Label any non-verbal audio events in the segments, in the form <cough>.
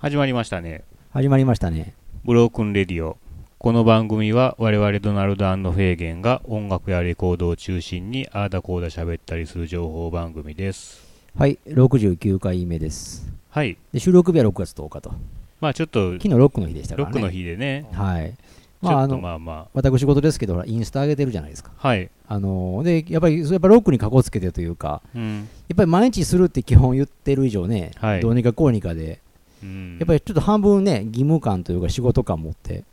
始まりましたね。始まりましたね。ブロークンレディオ。この番組は我々ドナルドフェーゲンが音楽やレコードを中心にあーだこーだ喋ったりする情報番組です。はい、69回目です。はい。で収録日は6月10日と。まあちょっと昨日ロックの日でしたからね。ロックの日でね、はい。ちまあ、ょっとあの、まあま私事ですけど、ほらインスタ上げてるじゃないですか。あ、はい。あので、やっぱり、やっぱロックにかこつけてというか、うん。やっぱり毎日するって基本言ってる以上ね、はいどうにかこうにかで、うん、やっぱりちょっと半分ね、義務感というか仕事感持って、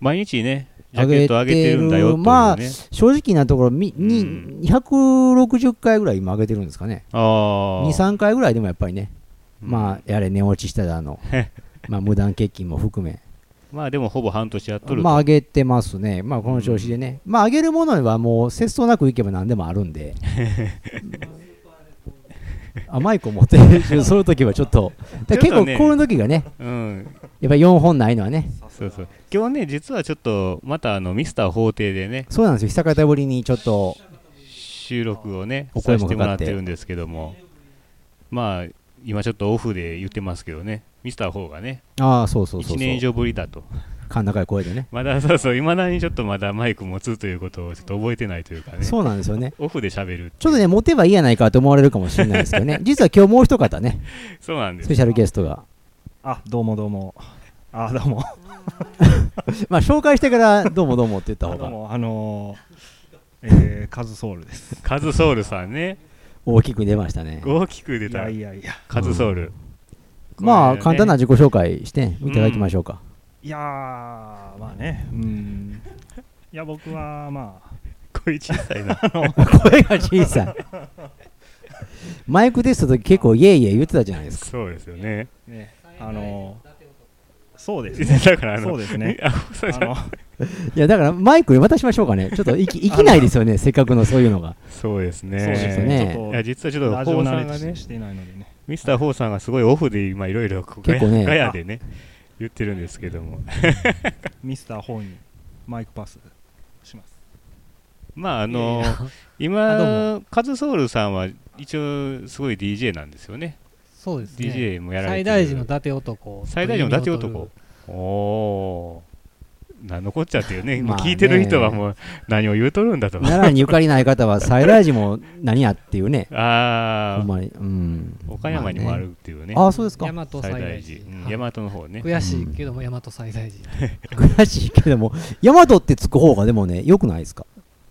毎日ね、ジャケット上げてるんだよね。まあ正直なところ、みうんに160回ぐらい今上げてるんですかね。あ2、ー3回ぐらいでもやっぱりね、うんまあ、やれ寝落ちしただの、<laughs> まあ、無断欠勤も含め、まあでもほぼ半年やっとると。まあ、上げてますね。まあ、この調子でね。まあ、上げるものはもう、節操なくいけば何でもあるんで。<laughs> あマイクを持ってるときはちょっと、<laughs> 結構こういう時がね、うん。やっぱ4本ないのはね、そうそう。今日ね、実はちょっと、またあの、ミスター法廷でね、そうなんですよ、久方ぶりにちょっと、収録をね、おさせて声もらってるんですけども、まあ、今ちょっとオフで言ってますけどね、ミスター4がね、ああ、そうそうそう1そう、年以上ぶりだと。甲高い声でね、まだそうそう、いまだにちょっとまだマイク持つということをちょっと覚えてないというかね、そうなんですよね。オフで喋る。ちょっとね、持てばいいやないかと思われるかもしれないですけどね、実は今日もう一方ね、そうなんですスペ。シャルゲストが。あ、どうもどうも。あ、どうも。<laughs> まあ、紹介してから、どうもどうもって言った方があどうも、あのー、えー、カズソウルです。カズソウルさんね、大きく出ましたね。大きく出いたやいやいや。カズソウル。まあ、これね簡単な自己紹介していただきましょうか。いやー、まあね、うん。いや、僕は、まあ、声小さいな。声が小さい。マイクテストの時結構イエイイエイ言ってたじゃないですか。そうですよね。ね、あのー、そうですね。<laughs> だからあの、そうですね。あそうあの、いや、だからマイク渡しましょうかね。ちょっといきいきないですよね、<laughs> せっかくのそういうのが。そうですね。そうですねいや、実はちょと、っと、ラジオホーさんがね慣れし、てないのでね。ミスターホーさんがすごいオフで今いろいろ結構ねガヤでね言ってるんですけども。<laughs> ミスターホーにマイクパスします。まああのあどう今カズソウルさんは一応すごい DJ なんですよね。そうですね。DJ もやられて最大る寺の伊達男。最大寺の伊達男。おおー何のこっちゃっていうねまあねもう聞いてる人はもう何を言うとるんだと奈良にゆかりない方は、サイラージも何やっていうね。<laughs> ほああんまに。うん。岡山にもあるっていうねああ、そうですか。大和最最大大寺。寺うんはい大和の方ね悔しいけども、大和最大寺。<laughs> 悔しいけども、大和ってつく方がでもね、よくないですか？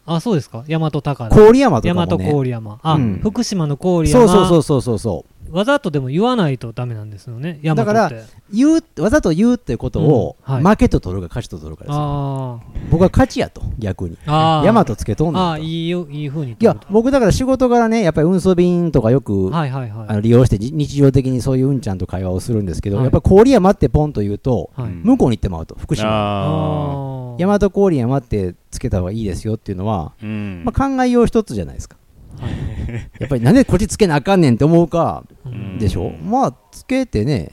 あ、そうですか。大和高田。郡山と大和かもね。郡山。あ、うん福島の郡そう山。そうそうそうそうそう。わざとでも言わないとダメなんですよね。だから言う、わざと言うってことを、うんはい負けと取るか勝ちと取るかですよ。あ僕は勝ちやと、逆に。大和つけとんねんとああ、いいよ、いい風に。いや、僕だから仕事柄ね、やっぱり運送便とかよく、はいはいはい。あの利用してじ日常的にそういううんちゃんと会話をするんですけど、はいやっぱり郡山ってポンと言うと、はい。うん向こうに行ってまうと、福島。大和郡山ってつけた方がいいですよっていうのは、あうんまあ、考えよう一つじゃないですか。<laughs> やっぱりなんでこっちつけなあかんねんって思うかでしょ、まあ、つけてね、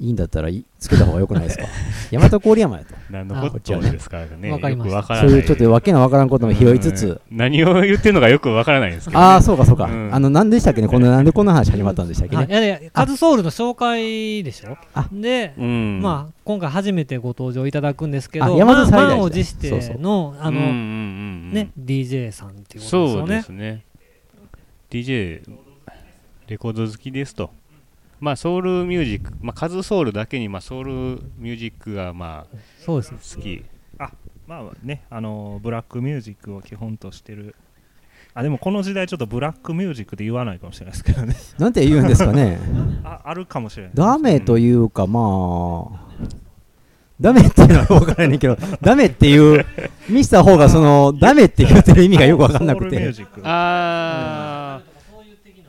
いいんだったらいつけた方がよくないですか？<laughs> 大和郡山やと。何のこっちゃですかね。わかりました。よくわからない。そういうちょっとわけのわからんことも拾いつつ、うん。何を言ってるのかよくわからないんですけどね、ああ、そうかそうか。うん。あの、なんでしたっけね、この、なんでこんな話始まったんでしたっけあいね。やいや、カズソウルの紹介でしょ？あ。で、うん。まあ、今回初めてご登場いただくんですけあど、山田最大寺満を持してそうそう。の、あの、うんうんうんうん。ね、DJ さんっていうことですそうでよね。すね DJ レコード好きですとまあソウルミュージックまあカズソウルだけにまあソウルミュージックがまあそうですね。好きまあね、あのーブラックミュージックを基本としてる。あ、でもこの時代ちょっとブラックミュージックで言わないかもしれないですけどね。なんて言うんですかね。<laughs> あ、あるかもしれない。ダメというか、まあ、ダメっていうのは分からないけど、<laughs> ダメっていう、ミスター方がその、ダメって言ってる意味がよく分かんなくて。ソウルミュージック。あ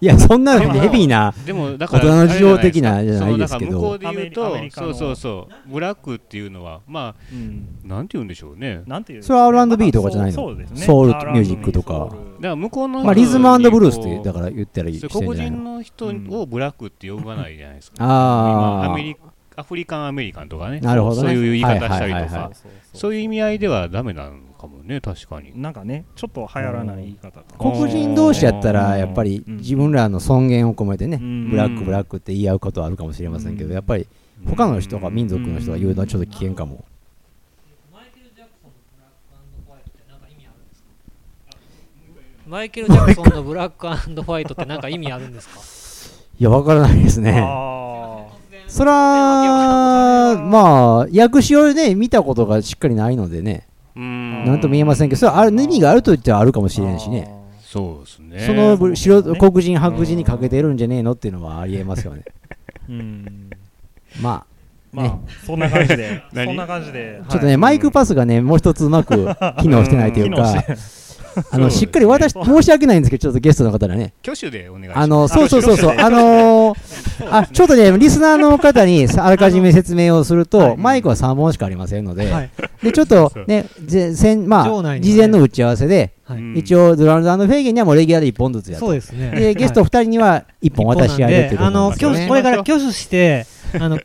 いや、そんなヘビーな、ーでもだから大人の事情的なじゃないですけど。向こうで言うとそうそうそうブラックっていうのはまうん。あなんて言うんでしょうね。なんていうそれは R&B とかじゃないの？ソウルミュージックとか。だから向こうのまあ、リズムブルースって、だから言ったらいいしてそうん黒じゃないの。人の人をブラックって呼ばないじゃないですか。あー。今アメリアフリカンアメリカンとかね。なるほどね。そういう言い方したりとはいはい。はいはか。そういう意味合いではダメなのかもね。確かになんかね、ちょっと流行らない言い方とか。黒人同士やったら、やっぱりうん。自分らの尊厳を込めてね、うん。ブラック、ブラックって言い合うことはあるかもしれませんけど、うん。やっぱり他の人が民族の人が言うのはちょっと危険かも。マイケル・ジャクソンのブラックホワイトってなんか意味あるんですか？いやわからないですねあそら <laughs> まあ訳詞をね見たことがしっかりないのでね。うん。なんとも言えませんけどそれはある意味があると言ってはあるかもしーれんしね。そうですね。そのぶ白黒人白人にかけてるんじゃねえのっていうのはありえますよね。<laughs> うん。ままあ、ね。そんな感じで。何 <laughs> そんな感じで。あちょっとね、マイクパスがねもう一つうまく機能してないというかあのしっかり私申し訳ないんですけどちょっとゲストの方にね。挙手でお願いします。あのそうそうそうそう。あのー <laughs> あちょっとねリスナーの方にさあらかじめ説明をすると、マイクは3本しかありませんので、はい。でちょっとねぜ先まあ事前の打ち合わせで、はい。うん。一応ドラムズフェーゲンにはもうレギュラーで1本ずつやとそうですね。でゲスト2人には1本渡し合いでっていうことですよね。これから挙手してあの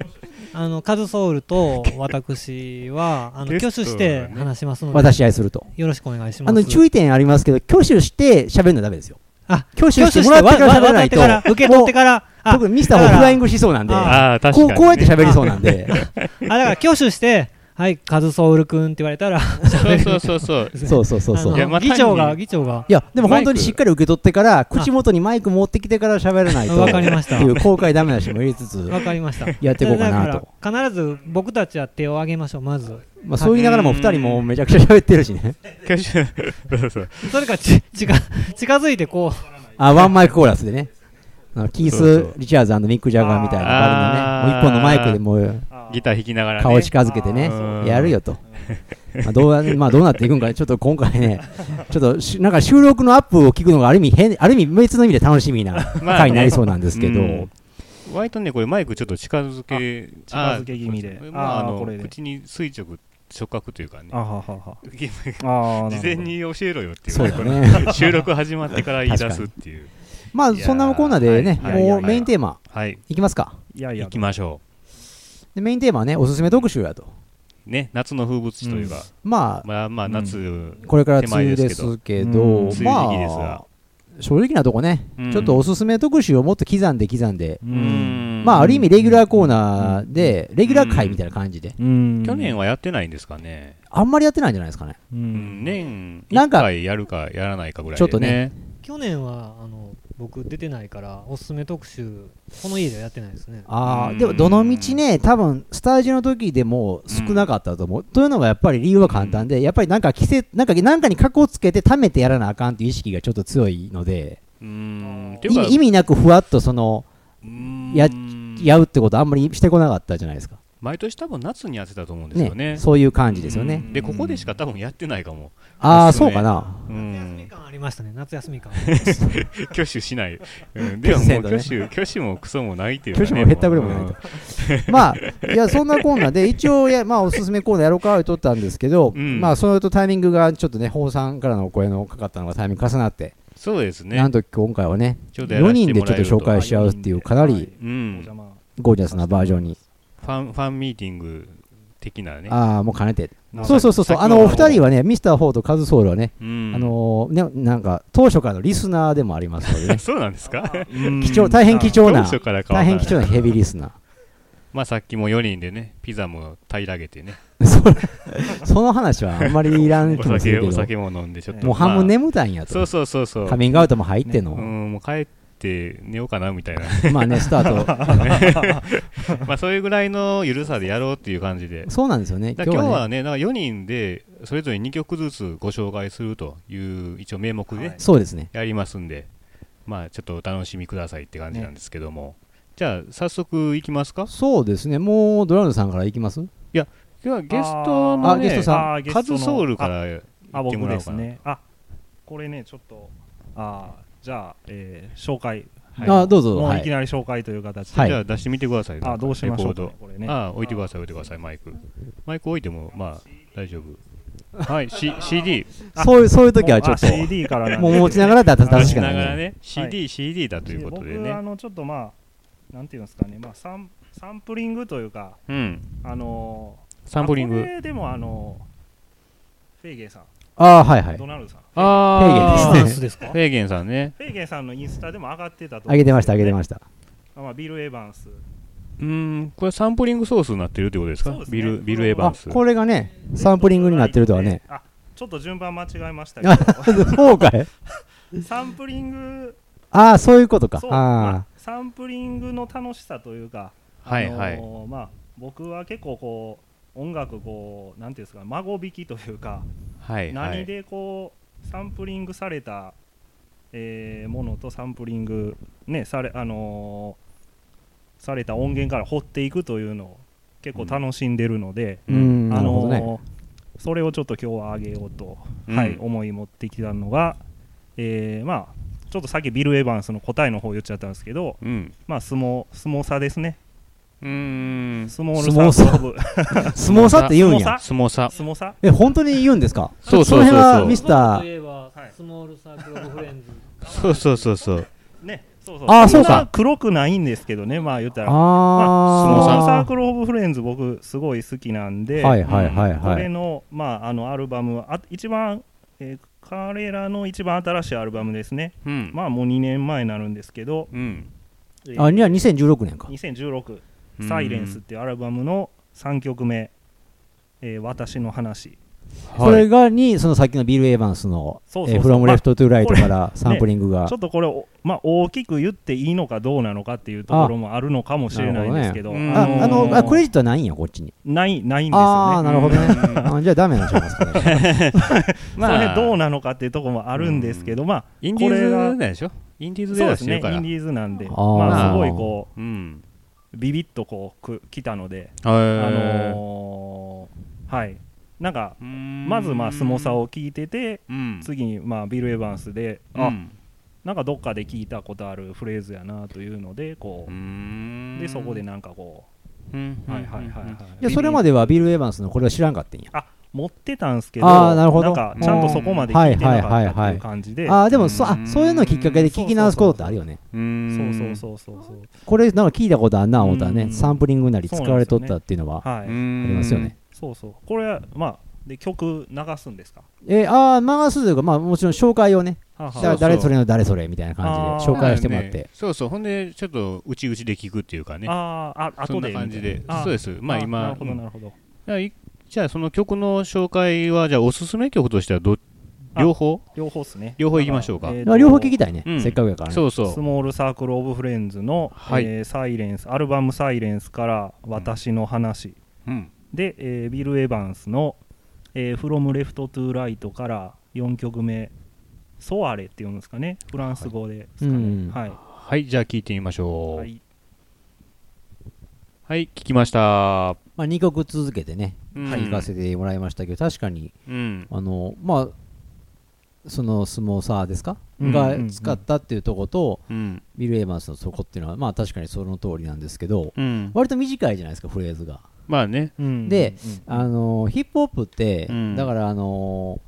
あのカズソウルと私は <laughs> あの挙手して話しますので渡し合いすると。よろしくお願いします。あの注意点ありますけど挙手して喋るのはダメですよ。あ挙手してもらってから喋らないと。受け取ってからあ特にミスターもフライングしそうなんで。あああ確かに、ね、こうこうやって喋りそうなんで。あだから挙手してはいカズソウルくんって言われたら <laughs> そうそうそうそう。<laughs> そうそうそう議長が議長が。いやでも本当にしっかり受け取ってから口元にマイク持ってきてから喋らないとわかりました。っていう公開ダメなしも入れつつわかりました。やっていこうかなと。必ず僕たちは手を挙げましょう。まずまあそう言いながらも2人もめちゃくちゃ喋ってるしね。そうそうそれかち近近づいてこう。あワンマイクコーラスでね。キースそうそう・リチャーズミック・ジャガーみたいなバリのねもう一本のマイクでもうギター弾きながらね。顔近づけてね。うん。やるよと。まあどうなまあどうなっていくんかちょっと今回ねちょっとしなんか収録のアップを聞くのがある意味変ある意味別の意味で楽しみなまあ回になりそうなんですけど、うん。割とねこれマイクちょっと近づけ近づけ気味で。あまああの口に垂直触覚というかね。あははは <laughs> 事前に教えろよっていう。そうだね。<laughs> 収録始まってから言い出すっていう。まあそんなコーナーでね、はいもうメインテーマ。はい。いきますか。いやいや。行きましょでメインテーマはねおすすめ特集やと。うね夏の風物詩というか、まあまあまあ夏、これから手前梅雨でですけどうんまですがあ正直なとこね、うん。ちょっとおすすめ特集をもっと刻んで刻んで、ううん。んまあある意味レギュラーコーナーで、レギュラー回みたいな感じで、うん。去年はやってないんですかね、あんまりやってないんじゃないですかね。ううん。ん、年1なんか回やるかやらないかぐらいで、ね、ちょっとね。去年はあの僕出てないからおすすめ特集この家ではやってないですね。ああうん。でもどの道ね多分スタジオの時でも少なかったと思う、というのがやっぱり理由は簡単で、やっぱりなんか季節なんかなんかに格好つけて貯めてやらなあかんっていう意識がちょっと強いので。うー。ん意味なくふわっとそのうーん。ややうってことあんまりしてこなかったじゃないですか毎年多分夏にやってたと思うんですよね。そういう感じですよね、でここでしか多分やってないかも。ああそうかな。うん。感ありましたね。夏休み感挙手 <laughs> しない、うん、でももう挙手挙手もクソもないっていうか、ね、挙手もへったくれもないと。まあいやそんなコーナーで一応やまあおすすめコーナーやろうかとったんですけど、うん。まあそれとタイミングがちょっとね宝さんからのお声のかかったのがタイミング重なって、そうですね。なんと今回はねちょっとやら4せて人でちょっと紹介しちゃうっていうかなりゴージャスなバージョンに、ファンファンミーティング的なね。ああもう兼ねて。なそうそうそうそう。あのお二人はねミスター・フォーとカズソウルはね、うん。あのーねなんか当初からのリスナーでもありますのでね。<laughs> そうなんですか？貴重大変貴重な大変貴重なヘビーリスナー。<laughs> まあさっきも4人でねピザも平らげてね。<laughs> その話はあんまりいらんお気もするけど。酒お酒も飲んでちょっと。もう半分まあ。眠たいんやと、そうそうそうそう。カミングアウトも入っての、うんもう帰って寝ようかなみたいな。まあねスター <laughs> まあそういうぐらいの緩さでやろうっていう感じで。トそうなんですよね。だ今日はね。なんか4人でそれぞれ2曲ずつご紹介するという一応名目でそうですね。やりますんで、まあちょっとお楽しみくださいって感じなんですけども、じゃあ早速いきますか？そうですね。もうドラムさんからいきます？今日はゲストの、ね、あゲストさん。カズソウルからあ僕ですね。あこれねちょっとあーじゃあ、えー紹介。はい。あどうぞ。はいもうい。きなり紹介という形で、はい。じゃあ出してみてください。あどうしましょうねこれね。ドあ置いてください置いてくださいマイク。マイク置いてもまあ大丈夫。<laughs> はい、C、CD そういうそういう時はちょっと。もうあ CD からなんで。もう持ちながらだ出確かに。ねしながらね CD、CD だということで僕あねのちょっとまあなんていうんですかね。まあサンサンプリングというかうん。あのーサンプリング。でもあのフェイゲンさんああはいはい。ドナルドさん。あフェーゲンですね。フェーゲンさんね。フェイゲンさんのインスタでも上がってたとあげてましたあげてしました。た、まあ、ビル・エヴァンス。うんこれサンプリングソースになってるってことですか？そうですね。ビルビル・エヴァあンス。これがねサンプリングになってるとはね。あちょっと順番間違えましたあけ <laughs> そうかい。ど <laughs> サンプリング。ああそういうことか。そう、まああサンプリングの楽しさというか、あのはい。はいーまあ、僕は結構こう音楽こうなんていうんですか孫引きというか、はいはい。何でこうサンプリングされた、えーものとサンプリングねされあのーされた音源から掘っていくというのを結構楽しんでるので、あうん。なあのーそれをちょっと今日はあげようと、うん。はい、思い持ってきたのが、えーまあちょっとさっきビル・エヴァンスの答えの方言っちゃったんですけど、うん。まあ相撲相撲差ですねうーん。スモールサークルオブスモサって言うんや。スモスモサスモサえ本当に言うんですか？そうそうそうそう。ミスター。スモールサークルオブフレンズ。そうそうそうそう。ねそうそうあーそうか。黒くないんですけどねまあ言ったら。あまあスモールサーあクルオブフレンズ僕すごい好きなんで、はいはいはいこはい。れの,、まあ、あのアルバムはあ一番、えー彼らの一番新しいアルバムですね。うん。まあもう2年前になるんですけど、うん。えーあには2016年か。2016うんサイレンスっていうアルバムの3曲目、えー私の話。それがにそのさっきのビル・エヴァンスの「そうそうそう。フロム・レフト・トゥ・ライト」まあからサンプリングが。ちょっとこれを、まあ、大きく言っていいのかどうなのかっていうところもあるのかもしれないんですけど、なるほどねああのあクレジジットはないんやこっちに。ないないんですよね。ああなるほどね。うん。あじゃあダメなんちゃいますかね。<laughs> それどうなのかっていうところもあるんですけど、まあ、インディーズでしょ？インディーズでそうですね、インディーズなんで、あー。まあ、すごいこうん。う、ビビッとこうく来たので、ああのーはい、なんか、まずまあ、スモサを聞いてて、うん。次にまあビル・エヴァンスで、あうん。なんかどっかで聞いたことあるフレーズやなというので、こう。う、ん。でそこでなんかこう。んう、はいはいはいはい。いやそれまではビル・エヴァンスのこれは知らんかったんや持ってたんですけど、あーなるほど。んかちゃんとそこまで聞いてなかったっていう感じで、ああでもそあうん。そういうのきっかけで聞き直すことってあるよね。うん。そうそうそうそうそう。これなんか聞いたことあんな思ったらね。うん。サンプリングなり使われとったっていうのはあんりますよね。そうそう。これは、まあ、で、曲流すんですか？えーああ流すというかまあもちろん紹介をね。はだから誰それの誰それみたいな感じで紹介してもらって。まあねそうそう。ほんでちょっと内々で聞くっていうかね。あーあ、あそん後で。な。感じで。そうです。まあ今。なるほど、うんなるほど。じゃあいじゃあその曲の紹介はじゃあおすすめ曲としてはどあ両方？両方っすね。両方行きましょうか。えー両方聞きたいね。うん。せっかくやからね。そうそう。スモールサークル・オブ・フレンズの、はい。えーサイレンス、アルバムサイレンスから私の話、うん。で、えービル・エヴァンスの、えー、From Left to Right から4曲目、ソアレっていうんですかね、フランス語でですかうん。ね。はい。はいじゃあ聞いてみましょう。はい。はい聞きました。まあ2曲続けてねうん。聞かせてもらいましたけど確かにうん。あのまあその相撲サーですか？うんが使ったっていうとことうん。ビル・エヴァンスのそこっていうのはまあ確かにその通りなんですけどうん。割と短いじゃないですかフレーズが。まあね。うん。で、うんあのヒップホップって、うん。だからあの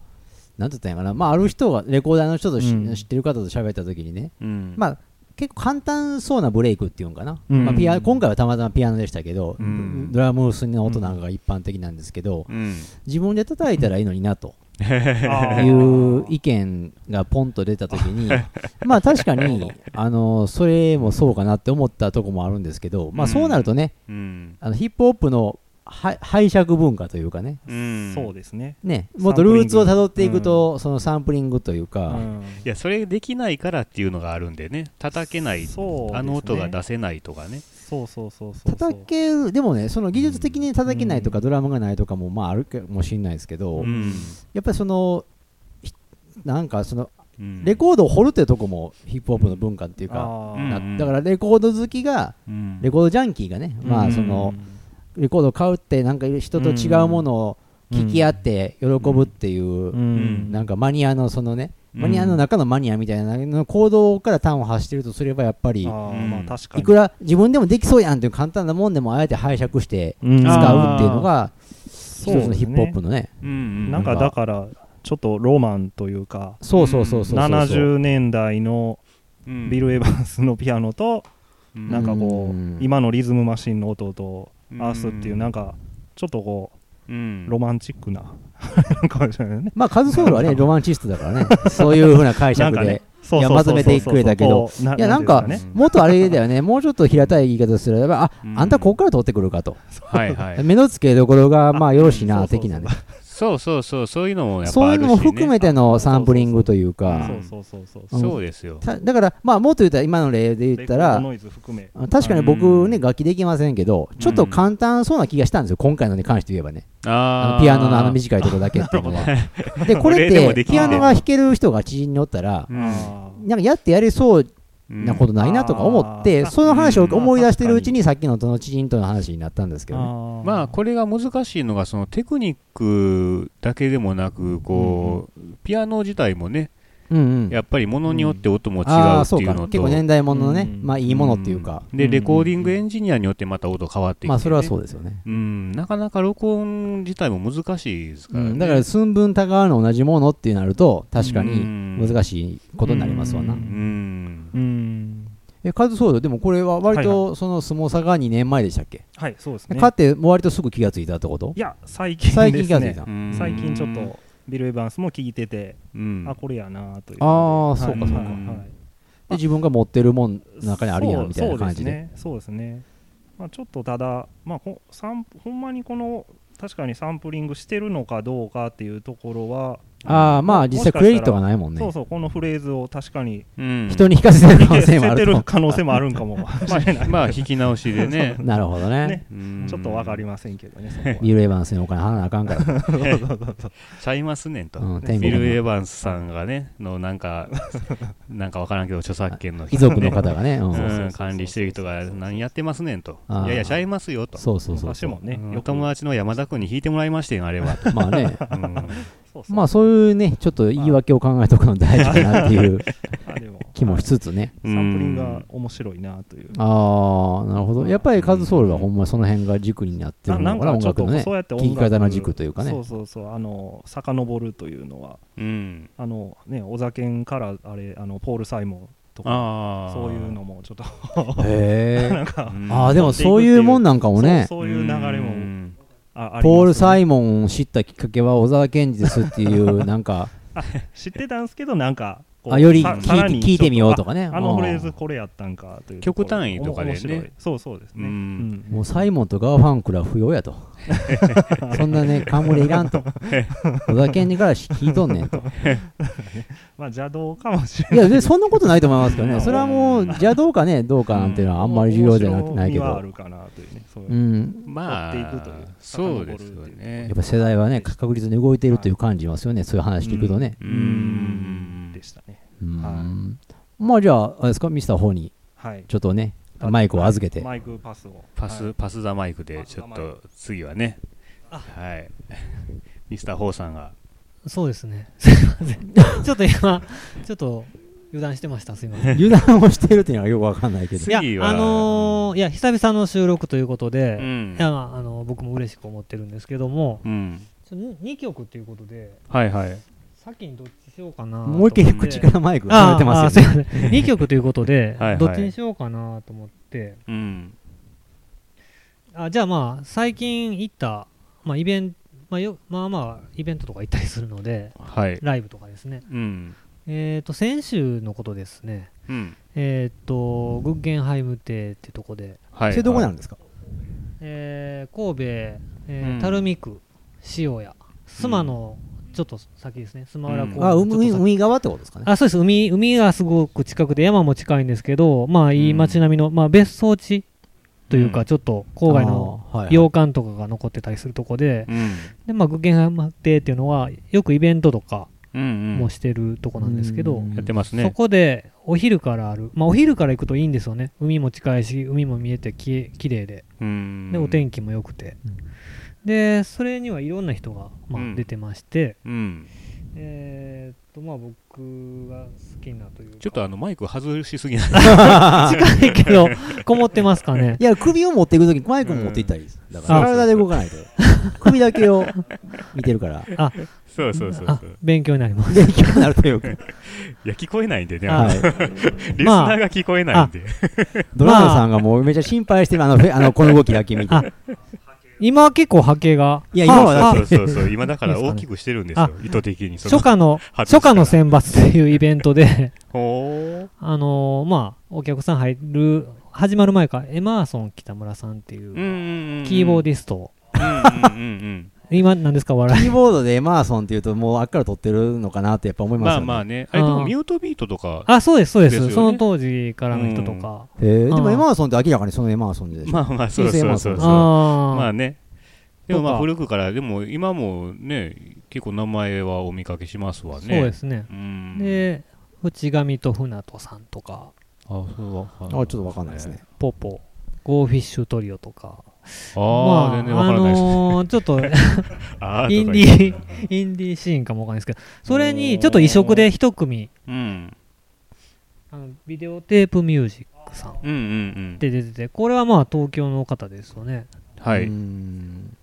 なんて言ったんやかな、まあ、ある人がレコーダーの人とし、うん。知ってる方と喋った時にね、うん。まあ結構簡単そうなブレイクっていうんかな、うん。まあ、ピア今回はたまたまピアノでしたけど、うん。ドラムスの音なんかが一般的なんですけど、うん。自分で叩いたらいいのになと。あいーう意見がポンと出た時に <laughs> まあ確かにあのそれもそうかなって思ったとこもあるんですけど、まあ、そうなるとねうん。あのヒップホップのは拝借文化というかね。うん。そうですね。ね。もっとルーツをたどっていくと、そのサンプリングというか、うん。いやそれできないからっていうのがあるんでね。叩けない。ね。あの音が出せないとかね。そうそうそうそうそう。叩けるでもねその技術的に叩けないとか、ドラムがないとかもまああるかもしれないですけど、うん。やっぱりそのひなんかそのうん。レコードを掘るっていうとこもヒップホップの文化っていうか、だからレコード好きがうん。レコードジャンキーがね、まあそのレコードを買うってなんか人と違うものを聞き合って喜ぶっていう、うん。なんかマニアのそのね、うん。マニアの中のマニアみたいなの行動から端を発してるとすればやっぱりあーまあ確かに。いくら自分でもできそうやんっていう簡単なもんでもあえて拝借してうん使うっていうのが一そうですね。つのヒップホップのね。うんうん。なんかだから、ちょっとロマンというか、そうそうそうそうそう70年代のうんビル・エヴァンスのピアノと、うなんかこうん。う、今のリズムマシンの音とうん。合わすっていう、なんか、ちょっとこう、うん。ロマンチックな <laughs> かもしれないね。まあカズソウルはねロマンチストだからね。そういうふうな解釈でいやまとめてくれたけど。いやなんかもっとあれだよね。もうちょっと平たい言い方すればあうん。あんたここから取ってくるかと。はいはい。<laughs> 目の付けどころがまあよろしいな的なねそうそうそうそういうのもやっぱそういうのも含めてのサンプリングというか。そうそうそうそううんそうですよ。ただからまあもっと言ったら今の例で言ったらレコードノイズ含め。確かに僕ねうん楽器できませんけどちょっと簡単そうな気がしたんですよ今回のに関して言えばね。ああのピアノのあの短いところだけっていうのはでこれってピアノが弾ける人が知人におったらうん。あなんかやってやれそうなことないなとか思って、うんその話をうん。思い出してるうちにさっきのその知人との話になったんですけどね。ーまあこれが難しいのがそのテクニックだけでもなくこうピアノ自体もねうんうん。やっぱりものによって音も違うっそうか。ていうのと結構年代物のね、うん。まあいいものっていうか、でうんレコーディングエンジニアによってまた音変わってきてね。まあそれはそうですよね。うん。なかなか録音自体も難しいですからね。うん、だから寸分たがわぬ同じものってなると確かうにん。難しいことになりますわな。ううんうん。え、カズソード、でもこれは割とその相撲差が2年前でしたっけ、はいそうですね。勝って割とすぐ気がついたってこと？いや最近最ですね。近気がついた。うん。最近ちょっとビル・エヴァンスも聞いててうん。あこれやなという。あーはい。そうかそうか。はいはい。で自分が持ってるもんの中にあるやんみたいな感じで。そうですね。そうですね。まあちょっとただまあほサンほんまにこの確かにサンプリングしてるのかどうかっていうところはああ、まあ実際クレジットがないもんね。そうそうこのフレーズを確かにうん。人に弾かせてる可能性もある可能性もあるんかもしれないまあ弾き直しでね。<laughs> なるほどね。ね。うん。ちょっとわかりませんけどね <laughs> ビル・エヴァンスにお金払わなあかんから。<laughs> ちゃいますねんと、うんビル・エヴァンスさんがねのなんかなんかわからんけど著作権の遺族の方がね。うん。うん管理してる人が何やってますねんと。いやいやちゃいますよと。そうそうそうそう。昔もねうん。お友達の山田君に弾いてもらいましてんあれは。と、まあね。うんそうそうまあそういうね、ちょっと言い訳を考えておくの大事かなっていう <laughs> 気もしつつね。サンプリングが面白いなというああ、なるほど。やっぱりカズソウルはほんまその辺が軸になってるなのかな、音楽のね。とそうやって聴き方の軸というかねそう。そうそうあの遡るというのはうんあのねお酒からあれあのポール・サイモンとかそういうのもちょっとへえ。<laughs> ああ、でもそういうもんなんかもね。そういう流れももあありますねポール・サイモンを知ったきっかけは小沢健二ですっていう、なんか、<laughs> 知ってたんですけどなんかあより聞いささらに聞いてみようとかねああのうんフレーズこれやったんかという極単位とかでねそうそうですねもうサイモンとガーファンクルは不要やと。<laughs> そんなね、冠いらんと。小沢健二から聞いとんねんと。<laughs> まあ邪道かもしれないいや、でそんなことないと思いますけどね。それはもう、邪道かね、どうかなんていうのはあんまり重要じゃなないけど。面白みはあるかなというねそういううん。まあ追っていくというそうですよやねっぱ世代はね、確実に動いているという感じますよね。そういう話聞くとね。ううんんでしたね。まあじゃあ、あれですか、ミスター4に、はい。ちょっとね、マイクを預けて。マイクパスを。パス、はい。パスザマイクでちょっと次はね。はい。<laughs> ミスターホーさんが。そうですね。<laughs> すいません。ちょっと今、ちょっと油断してました。すいません。<laughs> 油断をしているっていうのはよくわかんないけど。いや、あのーいや、久々の収録ということで、うん。いや、まああの僕も嬉しく思ってるんですけども、うん。2曲っていうことで、はいはい先にどっちしようかなともう一回口からマイクが離れてますよね。あーあーすいません2曲ということで <laughs> はいはい。どっちにしようかなと思って。うん。あじゃあまあ最近行った、まあ、イベント、まあ、よまあまあイベントとか行ったりするのではい。ライブとかですね。うん。えっ、と先週のことですね。うん。えっ、とグッゲンハイム邸ってとこで、はい。それどこにあるんですか？えー神戸、えーうん。垂水区塩谷須磨のちょっと先ですね。須磨浦港うん。海、先。海側ってことですかね。あそうです。海海がすごく近くて山も近いんですけどまあいい街並みの、まあ、別荘地というか、うん。ちょっと郊外の洋館とかが残ってたりするとこで、うん。でまあ、グッゲンハイム邸っていうのはよくイベントとかもしてるとこなんですけど、うんやってますそねこでお昼からある、まあ、お昼から行くといいんですよね。海も近いし海も見えてききれいで。うん。でお天気も良くて、うんでそれにはいろんな人が、まあ、うん。出てまして、うん。えーっとまあ僕が好きなというか。ちょっとあのマイク外しすぎない？<laughs> <laughs> 近いけどこもってますかね。いや、首を持っていくとき、マイクも持っていったらいいです。だから、うん体で動かないと。<laughs> 首だけを見てるから、あそうそうそうあそう。勉強になります。勉強になるというか。いや聞こえないんでねああのリスナーが聞こえないんで。ドラムさんがもうめっちゃ心配してる、あの、あのこの動きだけ見て。あ今は結構波形が。いや今はだあ。そうそうそう今だから大きくしてるんですよ。意図的に初夏の初夏の選抜っていうイベントで。<laughs> ほあのーまあお客さん入る始まる前か。らエマーソン北村さんっていうキーボーディスト、うんうんうんうん今何ですかキ笑い？ーボードでエマーソンっていうともうあっから撮ってるのかなってやっぱ思いますよね。まあまあね。あれでもミュートビートとかあそうですそうです。ですよね。その当時からの人とか、へえでもエマーソンって明らかにそのエマーソンでしょ。まあまあそうそうそうまあね。でもまあ古くからでも今もね結構名前はお見かけしますわね。そうですね。うん。で淵上と船戸さんとか。あそうあちょっとわかんないですね。ポポゴーフィッシュトリオとか。ああ全然わからないですあのーちょっと <laughs> インディーインディーシーンかもわかんないですけどそれにちょっと異色で一組。うん。あのビデオテープミュージックさん。うんうんうん。で出ててこれはまあ東京の方ですよね。はい。うーん。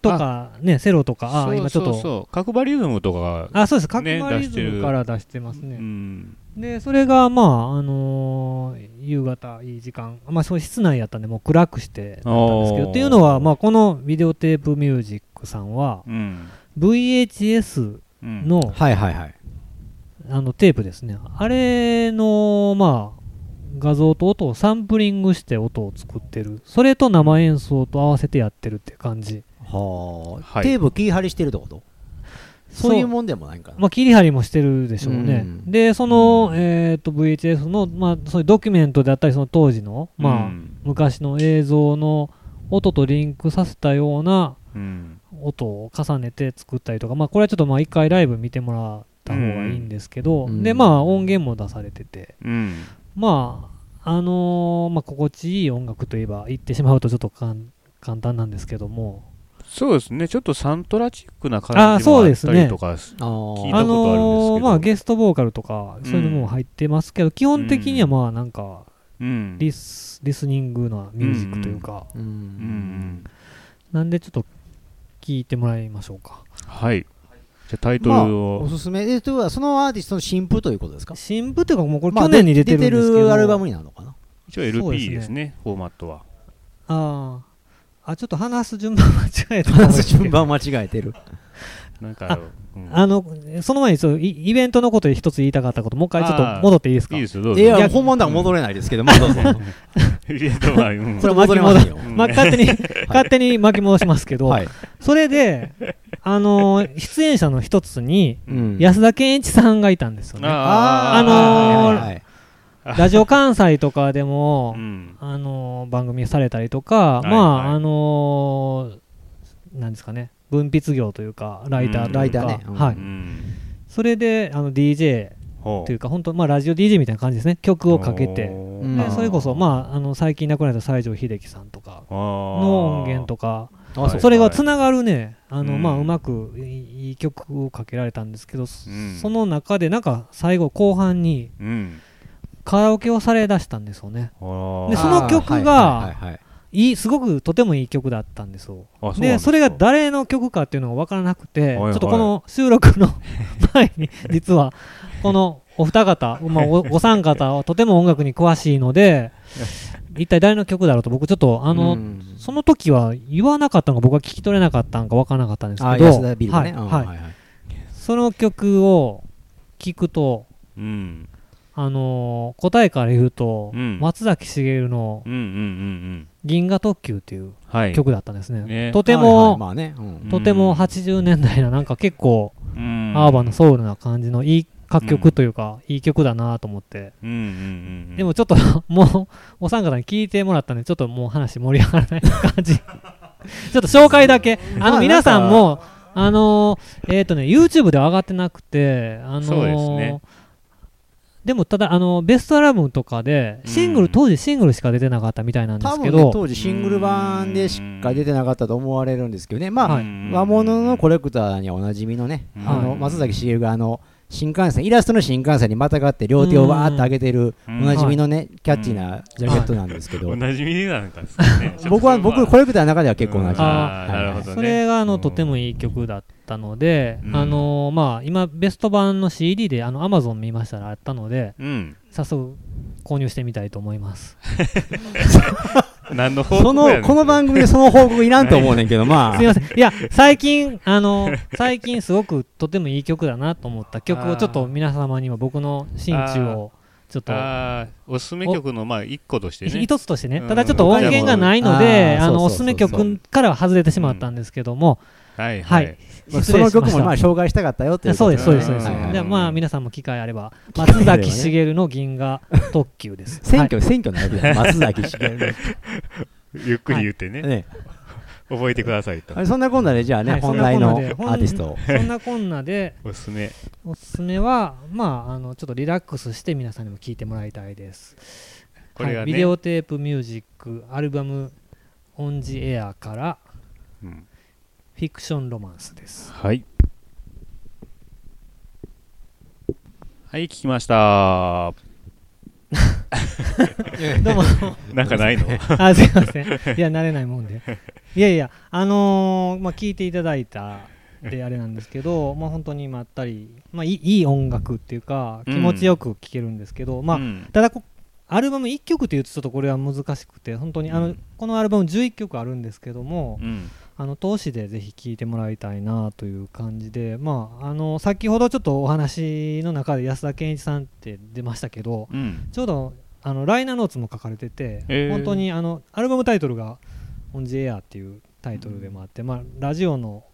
とかねセロとかあそう今ちょっと。そうそう。角張リズムとかあそうです。角ね張リズムから出してますうねんでそれがまああのー夕方いい時間まあそう室内やったんでもう暗くしてだったんですけどっていうのはまあこのビデオテープミュージックさんはうん。VHS うん。のはいはいはい。あのテープですね。あれのまあ画像と音をサンプリングして音を作ってる。それと生演奏と合わせてやってるっていう感じ。はあ、はい。テープ切り張りしてるってこと？そういうもんでもないんかな。まあ、切り張りもしてるでしょうね。うん。で、その、うん。えっ、と、VHS の、まあ、そういうドキュメントであったり、その当時の、まあ、うん昔の映像の音とリンクさせたようなうん。音を重ねて作ったりとか、まあ、これはちょっとまあ、一回ライブ見てもらった方がいいんですけど、うん。で、まあ、音源も出されてて、うん。まあ、あのーまあ、心地いい音楽といえば、言ってしまうとちょっと簡単なんですけども、そうですね。ちょっとサントラチックなあ感じもあっそうですね。たりとかあ聞いーたことあるんですけど。あのーまあ、ゲストボーカルとか、そういうのも入ってますけど、基本的にはまあ、なんか、うん。リスリスニングなミュージックというか、ううん。んなんでちょっと聞いてもらいましょうか。はい。じゃあタイトルまあ、をおすすめでというはそのアーティストの新譜ということですか？新譜というかもうこれまあ去年に出てるんですけど、出てるアルバムになるのかな？一応そうです LP ねですね。フォーマットは。あーあちょっと話す順番間違えたかもしれない順番間違えてる。なんかうん。あのその前にそうイイベントのことで一つ言いたかったこともう一回ちょっと戻っていいですか？いいですよどうぞ。いや本番だから戻れないですけどまあどうぞイベントはうん。それ戻ようん <laughs> まあ、勝手に <laughs> 勝手に巻き戻しますけど、はい。それで、あのー出演者の一つにうん。安田健一さんがいたんですよね。ああのー <laughs> ラジオ関西とかでも、うん。あのー番組されたりとか、いまあ、はい。あのーなんですかね、文筆業というか、ライターライターね。うん。はい。うん。それで、あの、DJ ほというか、本当まあ、ラジオ DJ みたいな感じですね。曲をかけて。うん。でそれこそ、まあ、あの、最近亡くなった西城秀樹さんとかの音源とか、あそれがつながるね、あの、うん。まあ、うまくいいいい曲をかけられたんですけど、ん。その中で、なんか、最後、後半に、うんカラオケをされだしたんですよね。でその曲がはいはいすごくとてもいい曲だったんですよ。であそれが誰の曲かっていうのが分からなくて、ちょっとこの収録の <laughs> 前に実はこのお二方、<laughs> まあ、おお三方はとても音楽に詳しいので一体誰の曲だろうと僕ちょっとあの、うん。その時は言わなかったのか僕は聞き取れなかったのか分からなかったんですあけどはい。その曲を聞くとうんあのー答えから言うと、うん。松崎しげるのうんうんうんうん「銀河特急」っていうはい。曲だったんですね。ね。とてはいはいも、まあね。うん。とても80年代のなんか結構うん。アーバンのソウルな感じのいい楽曲というか、いい曲だなと思って、うんうんうんうん。でもちょっと <laughs> もうお三方に聞いてもらったんでちょっともう話盛り上がらない感じ。<laughs> ちょっと紹介だけ。あまあの皆さんもあのーえっ、とね YouTube では上がってなくてあのーそうでもただあのベストアルバムとかでシングル、うん当時シングルしか出てなかったみたいなんで多すけど、分ね当時シングル版でしか出てなかったと思われるんですけどね。まあはい。和物のコレクターにはおなじみのね、うんあのはい。松崎しげるがあの新幹線イラストの新幹線にまたがって両手をわーって上げてるおうん。なじみのね、キャッチーなジャケットなんですけど、おなじみなんかですね。<laughs> 僕は僕コれレクターの中では結構おなじみ、はい。なるほどね。それがあうんのとてもいい曲だったので、うん。あのーまあ今ベスト版の CD であの Amazon 見ましたらあったのでうん。早速購入してみたいと思います <laughs> 何の報そ告やねん。のこの番組でその報告いらんと思うねんけどまあ。<laughs> すいません。いや、最近、あの、最近すごくとてもいい曲だなと思った曲をちょっと皆様にも僕の心中をちょっと、おすすめ曲のまあ一個としてね。一つとしてね、うんただちょっと音源がないので、あの、おすすめ曲からは外れてしまったんですけども、はいははい。い、まあ失その曲。もまあ紹介したかったよっていうそうです、そうです、そうです。でまあ、皆さんも機会あれば、松崎しげるの銀河特急です。<laughs> 選挙、選挙のやつだよ松崎しげる。の <laughs> ゆっくり言ってね、ね覚えてくださいと。そんなこんなでじゃあね、はい本来のアーティストそんなこんなで、おすすめ。おすすめは、まあ、あのちょっとリラックスして皆さんにも聴いてもらいたいです。これがね。はい。ビデオテープミュージックアルバム「オン・ジ・エア」からうん「フィクション・ロマンス」です。はい。はい聞きました。<laughs> どうも。<laughs> なんかないの？<laughs> あすいません。いや慣れないもんで。いやいやあのーまあ聞いていただいたであれなんですけどまあ本当にまったり、まあ、いいいい音楽っていうか気持ちよく聴けるんですけど、まあうん。ただこアルバム1曲っていうとちょっとこれは難しくて本当にあの、うん。このアルバム11曲あるんですけども、うんあの投資でぜひ聴いてもらいたいなという感じで、まあ、あの先ほどちょっとお話の中で安田健一さんって出ましたけどうん。ちょうどあのライナーノーツも書かれてて、えー。本当にあのアルバムタイトルが「オン・ジ・エア」っていうタイトルでもあって、まあ、ラジオの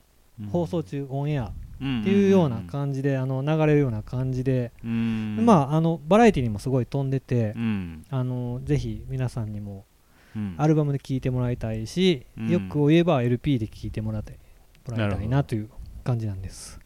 放送中、オンエアっていうような感じで、あの流れるような感じで、うん。まあ、あのバラエティにもすごい飛んでて、うん。あのぜひ皆さんにもうんアルバムで聴いてもらいたいし、うん。よく言えば LP で聴いてもらいたいもらいたいなという感じなんです。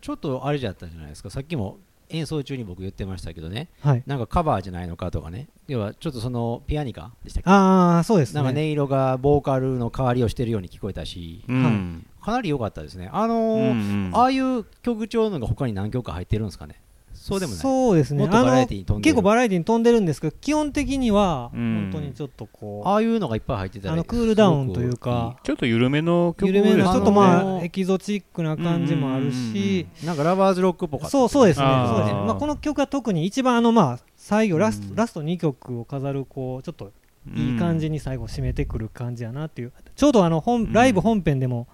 ちょっとあれじゃったじゃないですか。さっきも演奏中に僕言ってましたけどね。はい、なんかカバーじゃないのかとかね。要はちょっとそのピアニカでしたっけ？ああそうですね。なんか音色がボーカルの代わりをしてるように聞こえたし。うん。かなり良かったですね。あのうーん。ああいう曲調のが他に何曲か入ってるんですかね？そうでもない。そうですね。バラエあのティに飛んでる。結構バラエティに飛んでるんですけど基本的にはうん。本当にちょっとこう、ああいうのがいっぱい入ってたらあのクールダウンというかちょっと緩めの曲緩めですね。のちょっとまあエキゾチックな感じもあるし。すなんかラバーズロックっぽかった。そうそうですね。そうですね、まあ、この曲は特に一番あのまあ最後ラスト,、うん。ラスト2曲を飾るこうちょっといい感じに最後締めてくる感じやなっていう。ちょうどあのうん。本ライブ本編でも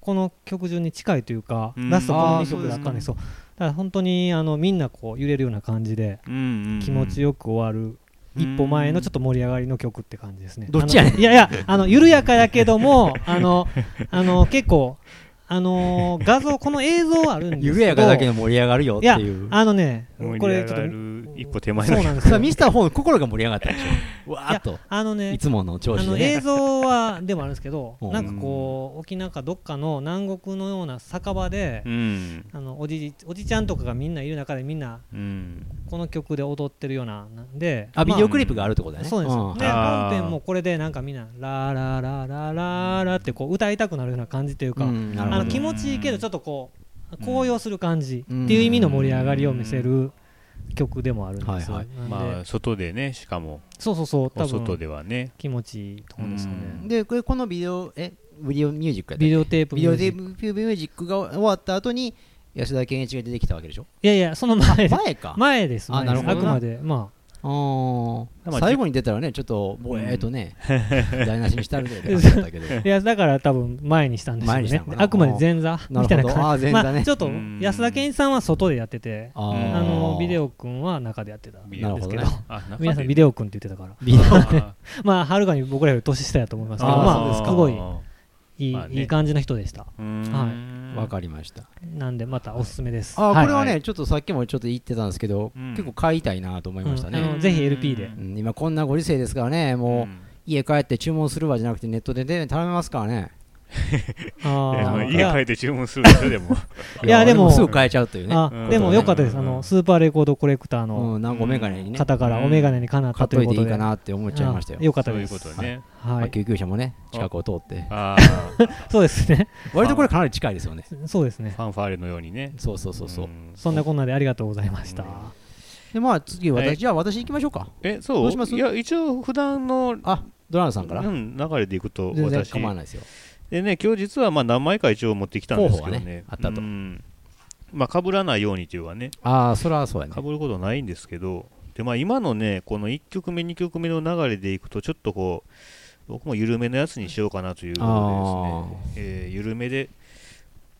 この曲順に近いというか、うん。ラストこの2あー曲だったんですそよだから本当にあのみんなこう揺れるような感じで気持ちよよく終わる一歩前のちょっと盛り上がりの曲って感じですね。どっちやねいやいや、あの緩やかやけども、あの、あの結構、あのー <laughs> 画像、この映像あるんですけど、緩やかだけで盛り上がるよっていやいう、あのね、盛これちょっと、一歩手前。そうなんですよ。さあミスター4の心が盛り上がったでしょ。わーっと。あのねい、つもの調あの子でね。映像はでもあるんですけど、うん。なんかこう、沖縄かどっかの南国のような酒場でう、ん。あのおじおじちゃんとかがみんないる中でみんなうん。この曲で踊ってるようななんであビデまオクリップがあるってことだね。そうですよ、ん。であー本編もこれでなんかみんな「ララララララ」ってこう歌いたくなるような感じというか、うん。なるほど気持ちいいけどちょっとこううん。高揚する感じうん。っていう意味の盛り上がりを見せる曲でもあるんですよ、まあ外でねしかも。そうそうそう多お外分ではね。気持ちいいところですよね。うん。でこれこのビデオえビデオミュージックやったっけ？ビデオテープビデオテミュージック。ープミュージックが終わった後に安田健一が出てきたわけでしょ？いやいやその前で。前か。前ですあ前です。なるほどな。あくまで。まあ最後に出たらねちょっとぼえーとね台無しにしたるだったけど。あ <laughs> いやだから多分前にしたんですよね。あくまで前座みたいな感じ。ー前座ね。まあちょっとうん。安田健一さんは外でやっててあのビデオ君は中でやってた。んビですけど。なるほどね皆さんビデオ君って言ってたから。<laughs> まあはるかに僕らより年下やと思いますけどまあすごいいい,、まあね。いい感じの人でした。はい。わかりました。なんでまたおすすめです。あこれはねちょっとさっきもちょっと言ってたんですけどうん。結構買いたいなと思いましたね。うん。ぜひ LP で。うん。今こんなご時世ですからねもう家帰って注文するわじゃなくてネットでね頼めますからねあ家帰って注文するでしょでも。いやでも俺すぐ買えちゃうというね。あうん。でもよかったです。うん。あのスーパーレコードコレクターうの方からお眼鏡にかなっ買っといていいたということでかなって思っちゃいましたよ。あよかったそういうですことね。はい。まあ救急車もね近くを通って。あそうですね。割とこれかなり近いですよね。そうですね。あファンファーレのようにね。そうそうそうそう。そんなこんなでありがとうございました。うん。でまあ次はい。私じゃあ私行きましょうか。えそう？どうします？いや一応普段のあドラムさんから。うん流れでいくと私。構わないですよでね今日実はまあ何枚か一応持ってきたんですけどね。ねあったと。うん。まあ被らないようにというかね。ああそれはそうやね。被ることないんですけどでまあ今のねこの1曲目2曲目の流れでいくとちょっとこう僕も緩めのやつにしようかなということでですね、えー緩めで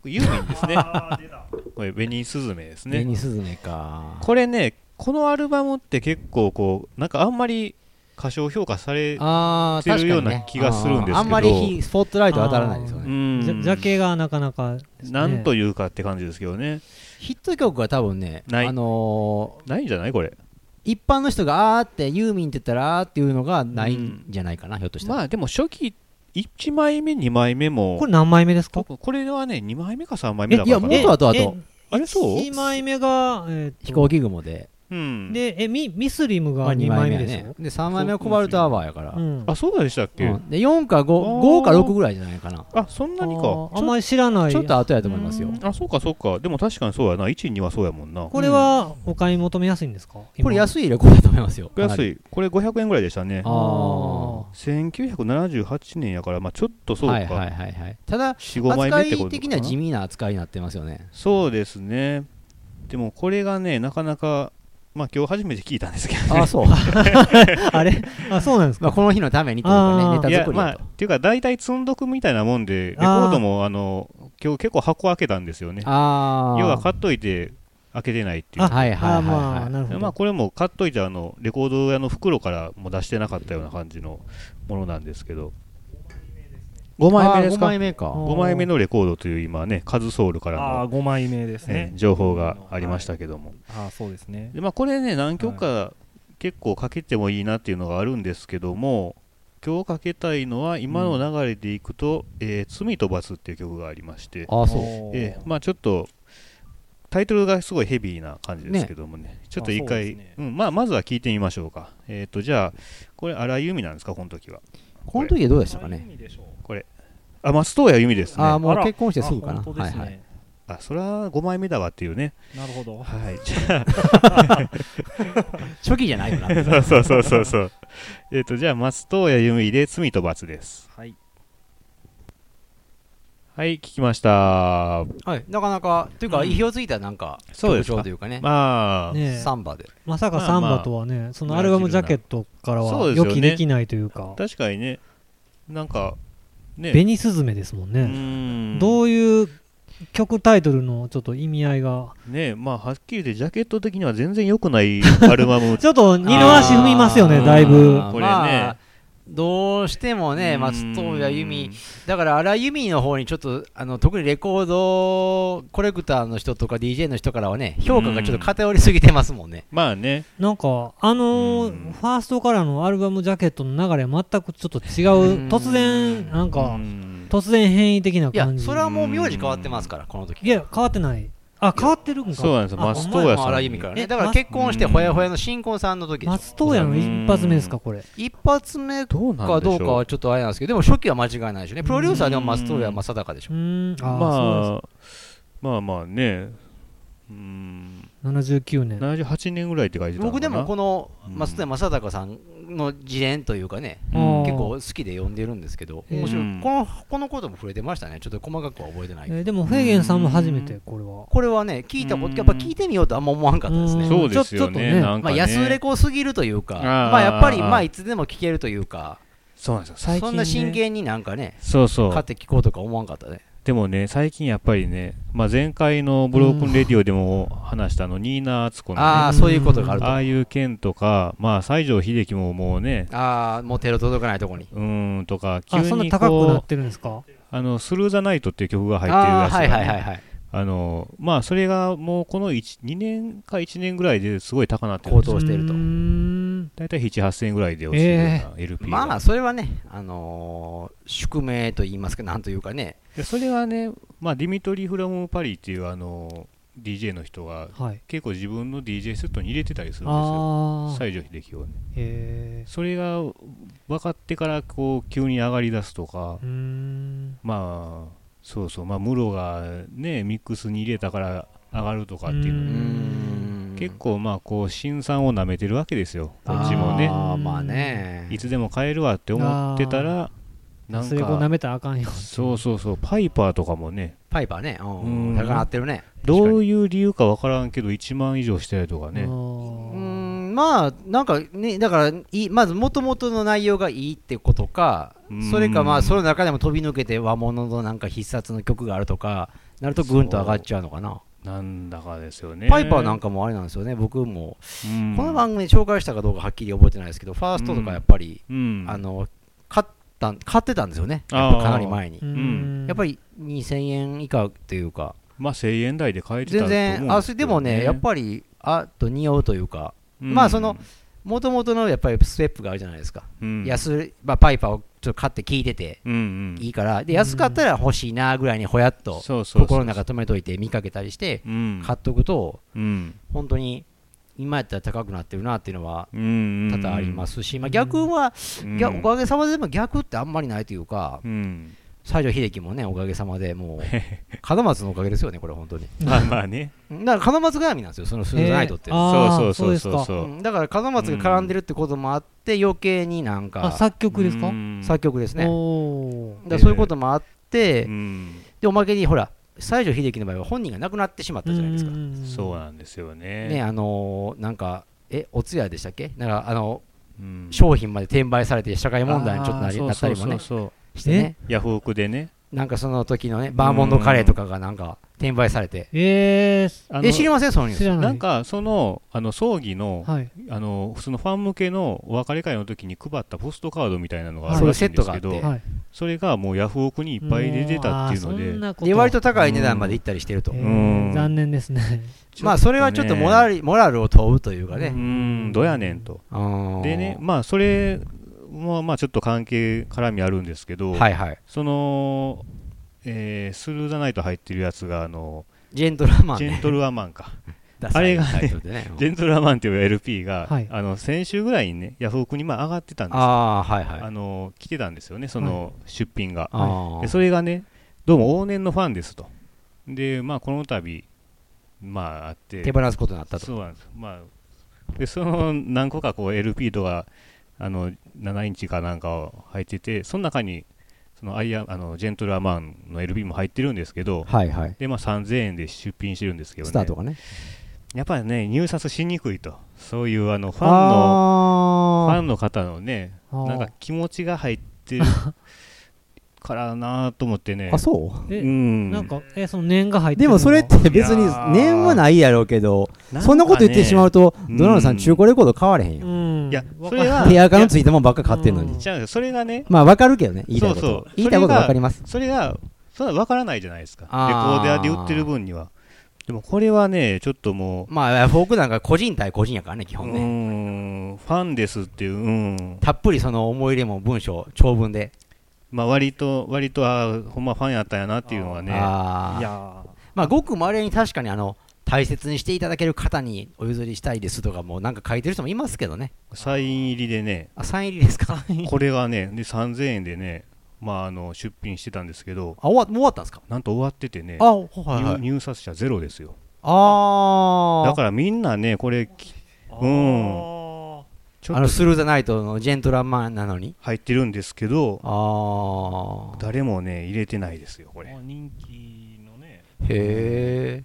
ユーミンですね。<laughs> これ紅スズメですベねニスズメか。これねこのアルバムって結構こうなんかあんまり過小評価されああてるような気がするんですけど。あーあんまり火スポットライト当たらないですようねん。ジャケがなかなかですね。なんというかって感じですけどね。ヒット曲が多分ねない。あのーないんじゃないこれ。一般の人があーってユーミンって言ったらあーっていうのがないんじゃないかなひょっとしたら。まあでも初期1枚目2枚目も。これ何枚目ですか？これはね2枚目か3枚目えいやだから。かなもっと後え々あれそう？1枚目が、えーと飛行機雲でうん。でえミミスリムまあが2枚目でしょ、やね。で3枚目はコバルトアワーやから。う。ん。あそうでしたっけ、うん。で4かあー。5, 5か6ぐらいじゃないかな。あそんなにか。あんまり知らない。ちょっと後やと思いますよ。うん。あそうかそうか。でも確かにそうやな。1、2はそうやもんな。これはお買い求めやすいんですか？これい安いレコードだと思いますよ。安い。いこれ500円ぐらいでしたね。あー。1978年やからまあちょっとそうか、はいはいはいはいただ45枚目ってこと扱い的には地味な扱いになってますよね。そうですね。でもこれがねなかなかまあ今日初めて聞いたんですけどああそう。<laughs> あれ？あそうなんですか？まあこの日のためにというかねネタ作りまあっていうか大体積んどくみたいなもんでレコあーードもあの今日結構箱開けたんですよね。ああ要は買っといて開けてないっていう。あはいはいはいあーまあはいなるほど、まあこれも買っといてあのレコード屋の袋からも出してなかったような感じのものなんですけど5枚目です5か枚目か。あ5枚目のレコードという今ねカズソウルからああの、5枚目ですえねー情報がありましたけども、ああそうですね。でまあこれね何曲か結構かけてもいいなっていうのがあるんですけども今日かけたいのは今の流れでいくと「えー罪と罰」っていう曲がありまして、ああそう。えーまあちょっとタイトルがすごいヘビーな感じですけどもね。ちょっと一あ回そうね。うんまあ、まずは聞いてみましょうか。えっ、とじゃあこれ荒井由実なんですかこの時は？この時はどうでしたかね？あ松任谷由実ですね。あああもう結婚してすぐかな。あ本当ですね。はいはい。それは5枚目だわっていうね。なるほど。はいじゃ <laughs> 初期じゃないよな。あ <laughs> そうそうそうそうそう。えっとじゃあ松任谷由実で罪と罰です。はい。はい聞きました。はい。なかなかというかうん。意表をついたなんか曲そうです。というかね。まあ、サンバで。まさかサンバとはね、そのアルバムジャケットからは予期できないというか、確かにね。なんかね。紅スズメですもんうね、どういう曲タイトルのちょっと意味合いが？ねまあはっきり言ってジャケット的には全然良くないアルバム。<laughs> ちょっと二の足踏みますよねだいぶ。これね。まあどうしてもね松任谷由実。だから荒井由実の方にちょっとあの特にレコードコレクターの人とか DJ の人からはね評価がちょっと偏りすぎてますもんね。まあね。なんかあのーうん。ファーストからのアルバムジャケットの流れは全くちょっと違う突然なんうかん。突然変異的ないや感じそれはもう名字変わってますからこの時。いや変わってないあ変わってるんか。そうなんですよ。あ松任谷さんに。から。ねえだから結婚してまほやほやの新婚さんの時松任谷の一発目ですかこれ。一発目どうなんかどうかはちょっとあれなんですけどでも初期は間違いないでしょうね。プロデューサーでも松任谷正隆でしょまあまあまあね。うん。です79年。78年ぐらいって書いてたのかな。僕でもこのうん。松任谷正隆さんの自伝というかねうん。結構好きで読んでるんですけど面白い。うんこのこのことも触れてましたね。ちょっと細かくは覚えてない。えーでもフェーゲンさんも初めてこれは。これはね聞いたこうん。とやっぱ聞いてみようとあんま思わんかったですね。うん。そうですよちょちょっとね。ね。まあ安売れこすぎるというかまあやっぱりまあいつでも聞けるというかそうなんですよ。最近、ね、そんな真剣になんかねそうそう。買って聞こうとか思わんかったねでもね最近やっぱりね、まあ、前回のブロークンレディオでも話したあのニーナ・アツコの、ね、あああそういうことがあると。あいう件とかまあ西城秀樹ももうねああもう手の届かないとこに。うーんとか急あそんなに高くなってるんですか？あのスルー・ザ・ナイトっていう曲が入ってるらしいああはいはいはいはい。あのまあそれがもうこの2年か1年ぐらいですごい高なってるんですよ。高騰してると。うーん大体7、8000円ぐらいで落ちるような LP が、まあそれはねあのー宿命と言いますかなんというかね。でそれはね、まあ、ディミトリー・フラム・パリっていうあの DJ の人がはい。結構自分の DJ セットに入れてたりするんですよ。西城秀樹をね。へそれが分かってからこう急に上がり出すとかまあそうそう。まあムロがねミックスに入れたから上がるとかっていうのねん結構まあこう辛酸をなめてるわけですよ。こっちもね。あーまあね。いつでも買えるわって思ってたらなんそれこう舐かめたらあかんよ。そうそうそうパイパーとかもね。パイパーね。ううん。ん高なってるね。どういう理由か分からんけど1万以上してたりとかね。うん。んまあなんかねだからいいまずもともとの内容がいいってことかうん。それかまあその中でも飛び抜けて和物のなんか必殺の曲があるとかなるとぐんと上がっちゃうのかななんだかですよね。パイパーなんかもあれなんですよね。僕もうん。この番組で紹介したかどうかはっきり覚えてないですけどファーストとかやっぱりうん。あの買った買ってたんですよね。やっぱかなり前に。うん。やっぱり2000円以下っていうか。まあ1000円台で買えてたと全然あでもねやっぱりあと似合うというか。うん。まあそのもともとのやっぱりステップがあるじゃないですか、うん。安い、まあ、パイパーをちょっと買って聞いてていいからで安かったら欲しいなぐらいにほやっとそうそうそう心の中止めといて見かけたりしてうん。買っとくとうん。本当に今やったら高くなってるなっていうのはうん多々ありますすし、まあ、逆は、おかげさまででも逆ってあんまりないというかうん西城秀樹もねおかげさまでもう <laughs> 門松のおかげですよねこれ本当に。まあまあね。だから門松絡みなんですよそのスーザンナイトって、えーそうそうそうそう。ですか。そううんだから門松が絡んでるってこともあって余計になんかあ作曲ですか？うん。作曲ですね。だからそういうこともあって、うん。でおまけにほら西城秀樹の場合は本人が亡くなってしまったじゃないですか、うんうんうんそうなんですよね。ねあのーなんかえお通夜でしたっけ？なんかあのうん。商品まで転売されて社会問題にちょっとなりなったりもねそうそう。そうしてね。ヤフオクでね。なんかその時のねバーモンドカレーとかがなんか転売されて。えーえ知りませんそのニュース。知らなんかそのあの葬儀のはい。あの普通のファン向けのお別れ会の時に配ったポストカードみたいなのがあはいるらしいんですけどそれセットがあって。はい。それがもうヤフオクにいっぱい出てたっていうのでで割と高い値段まで行ったりしてると、えーうん。残念ですね。まあそれはちょっとモラルモラルを問うというかうね、ん。どやねんと。うんでねまあそれもまあちょっと関係絡みあるんですけどはいはい。そのえースルーザナイト入ってるやつがあのジェントルマン、ね、ジェントルアマンか。<laughs> あれがねジェントルアマンっていう LP が、はい。あの先週ぐらいにねヤフオクにまあ上がってたんですよ。ああはいはい。あの来てたんですよねその出品が、あでそれがねどうも往年のファンですと。でまあこの度まああって。手放すことになったと。そうなんです。まあでその何個かこう LP とかあの7インチかなんか入っててその中にそのアイアあのジェントルアマンの LP も入ってるんですけどはいはい。でまあ3000円で出品してるんですけどね。スタートがね。やっぱりね入札しにくいと。そういうあのファンのファあンの方のねなんか気持ちが入ってるからなと思ってね。ーあそう？えうん。なんかえその念が入ってるの？がでもそれって別に念はないやろうけどね。そんなこと言ってしまうとうん。ドナルドさん中古レコード買われへんよ。うん。いやわそれは手垢のついたもんばっか買ってんのに。それがね。まあわかるけどね言いたいこそうそう。と言いたいことわかります。それがそんな分からないじゃないですか。レコあー。ーダーで売ってる分には。でもこれはねちょっともまあフォークなんか個人対個人やからね基うう本ねファンですっていううん。たっぷりその思い入れも文章長文でまあ割と割とあーほんまファンやったんやなっていうのはね。ああいやまあごくまれに確かにあの大切にしていただける方にお譲りしたいですとかもなんか書いてる人もいますけどね。サイン入りでね。あサイン入りですか？これがねで3000円でねまああの出品してたんですけど。あ終わもう終わったんですか？なんと終わっててね。あはいはい。入入札者ゼロですよ。あだからみんなねこれうんあのスルーザナイトのジェントルマンなのに。入ってるんですけどああ誰もね入れてないですよこれ。あ人気のね。へえ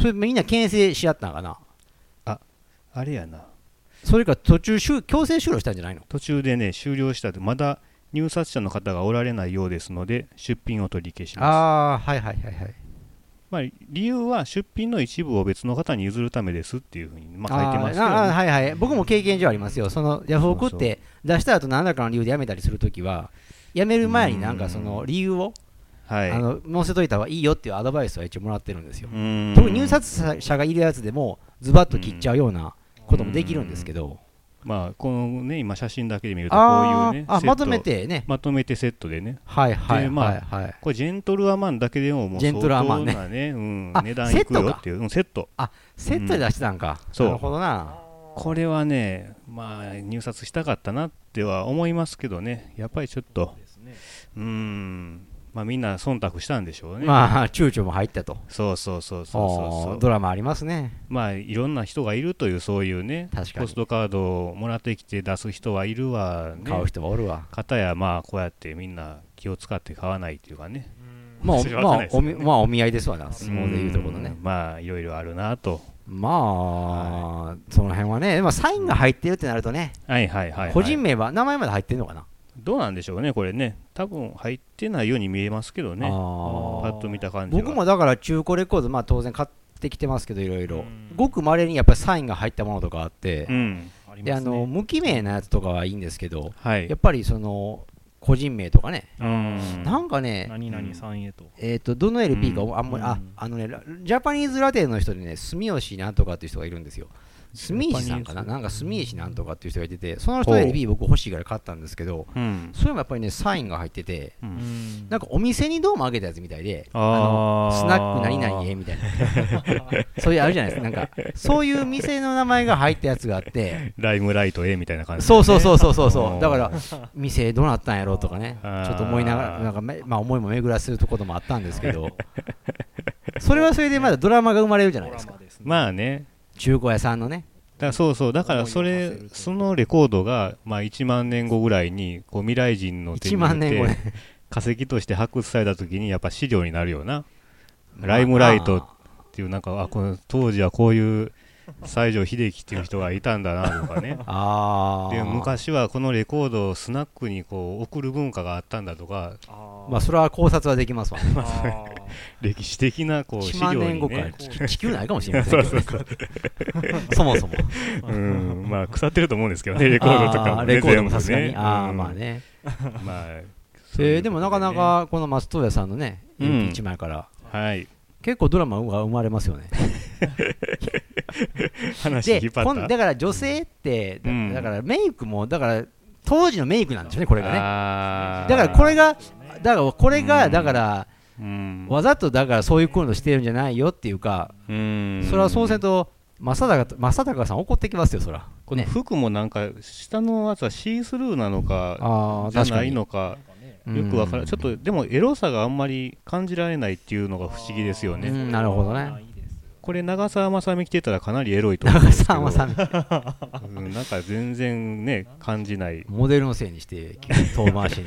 それみんな牽制し合ったんかな？あれやな。それか途中終強制終了したんじゃないの？途中でね終了したってまだ入札者の方がおられないようですので出品を取り消します。ああはいはいはいはいまあ、理由は出品の一部を別の方に譲るためですっていうふうに、まあ、書いてますけど、ね、はいはい。僕も経験上ありますよ。そのヤフオクって出した後何らかの理由で辞めたりするときは辞める前になんかその理由をはい。あの載せといた方がいいよっていうアドバイスは一応もらってるんですよ。特に入札者がいるやつでもズバッと切っちゃうようなこともできるんですけどまあ、このね、今写真だけで見るとこうあいうねセット。ーあまとめてね。まとめてセットでね。はいはいはいはい。これジェントルアマンだけでももうジェントルアマンね。相当なね、うんあ値段いくよっていう。うんセット。セットで出してたんか。そう。なるほどな。これはねまあ入札したかったなっては思いますけどね。やっぱりちょっと。ですね。うーんまあみんな忖度したんでしょうね。まあ躊躇も入ったと。そうそうそうそうそうドラマありますね。まあいろんな人がいるというそういうね確かに。ポストカードをもらってきて出す人はいるわね。買う人はおるわ。方やまあこうやってみんな気を使って買わないっていうかね。まあ <laughs> まあおみまあお見合いですわな。相撲でいうところね。うんまあいろいろあるなと。まあ、その辺はね、まあ、サインが入ってるってなるとね、はいはいはい、はい、個人名は、名前まで入ってるのかな。どうなんでしょうね、これね、多分入ってないように見えますけどね、あパーッと見た感じは。僕もだから中古レコード、まあ当然買ってきてますけど、いろいろうん。ごく稀にやっぱりサインが入ったものとかあってう、ん、で、あの、無記名なやつとかはいいんですけど、はいやっ。ぱりその、個人名とかね、うんなんかね、何々さんへと。えっ、と、どの LP か、うんあんまり、あうん、あのね、ラジャパニーズラテンの人でね、住吉なんとかっていう人がいるんですよ。住石さんかな？なんか住石なんとかっていう人がいてて、その人ほう。LP 僕欲しいから買ったんですけど、うん。それもやっぱりね、サインが入ってて、ううん。んなんかお店にどうもあげたやつみたいで、あのースナック何々へみたいな、<laughs> そういうあるじゃないですか、なんか、そういう店の名前が入ったやつがあって、ライムライト A みたいな感じ、そうそうそうそうそうそう、だから、店どうなったんやろうとかね、ちょっと思いながら、なんかめ、まあ、思いも巡らせるところもあったんですけど、それはそれでまだドラマが生まれるじゃないですか、すねまあね、中古屋さんのね。だからそうそう、だからそれそのレコードが、まあ、1万年後ぐらいにこう未来人の手1に万年後ねよって化石として発掘された時にやっぱ資料になるよな。ライムライトっていうなんかあこの当時はこういう西城秀樹っていう人がいたんだなとかね <laughs> ああ。で昔はこのレコードをスナックにこう送る文化があったんだとかまあ、それは考察はできますわね。<laughs> 歴史的なこう1資万料にね、地地球ないかもしれませんけどね。<laughs> そもそも。うんまあ腐ってると思うんですけどねレコードとかも、ね、レコードもさすがに。ああ、うんまあね。まあえーでもなかなかこの松任谷さんのね、うん LP1 枚から、はい結構ドラマが生まれますよね。<laughs> 話引っ、張った？だから女性って、だからメイクも、だから当時のメイクなんですよね、これがね。だからこれが、だからこれが、だから、うん。わざとだからそういうことしてるんじゃないよっていうか、うん。それはそうせんと、正隆正隆さん怒ってきますよ、そら。このね。服もなんか下のやつはシースルーなのかああ、じゃない。のかうん。よくわからん。ちょっとでもエロさがあんまり感じられないっていうのが不思議ですよね、うんなるほどねこれ長澤まさみ着てたらかなりエロいと思うん長ですけど澤まさみ、うんなんか全然ね感じないモデルのせいにして、遠回しに。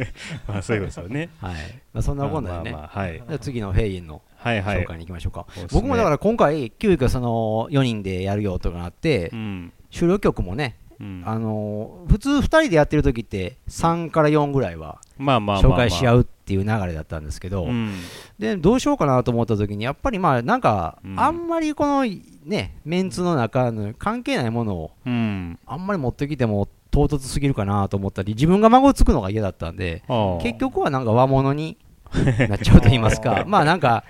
<laughs> まあそういうことですよねはい。まあ、そんなこんなでね。まあまあまあはいじゃあ次のフェイエンのはいはい紹介に行きましょうか。おすすめ僕もだから今回、急遽その4人でやるよとかなってう、ん収録曲もね、うん。あのー普通2人でやってる時って3から4ぐらいは紹介し合うっていう流れだったんですけど、うん。でどうしようかなと思った時にやっぱりまあなんかうん。あんまりこのねメンツの中の関係ないものをうん。あんまり持ってきても唐突すぎるかなと思ったり自分が孫つくのが嫌だったんで結局はなんか和物に <laughs> なっちゃうと言いますか。まあなんか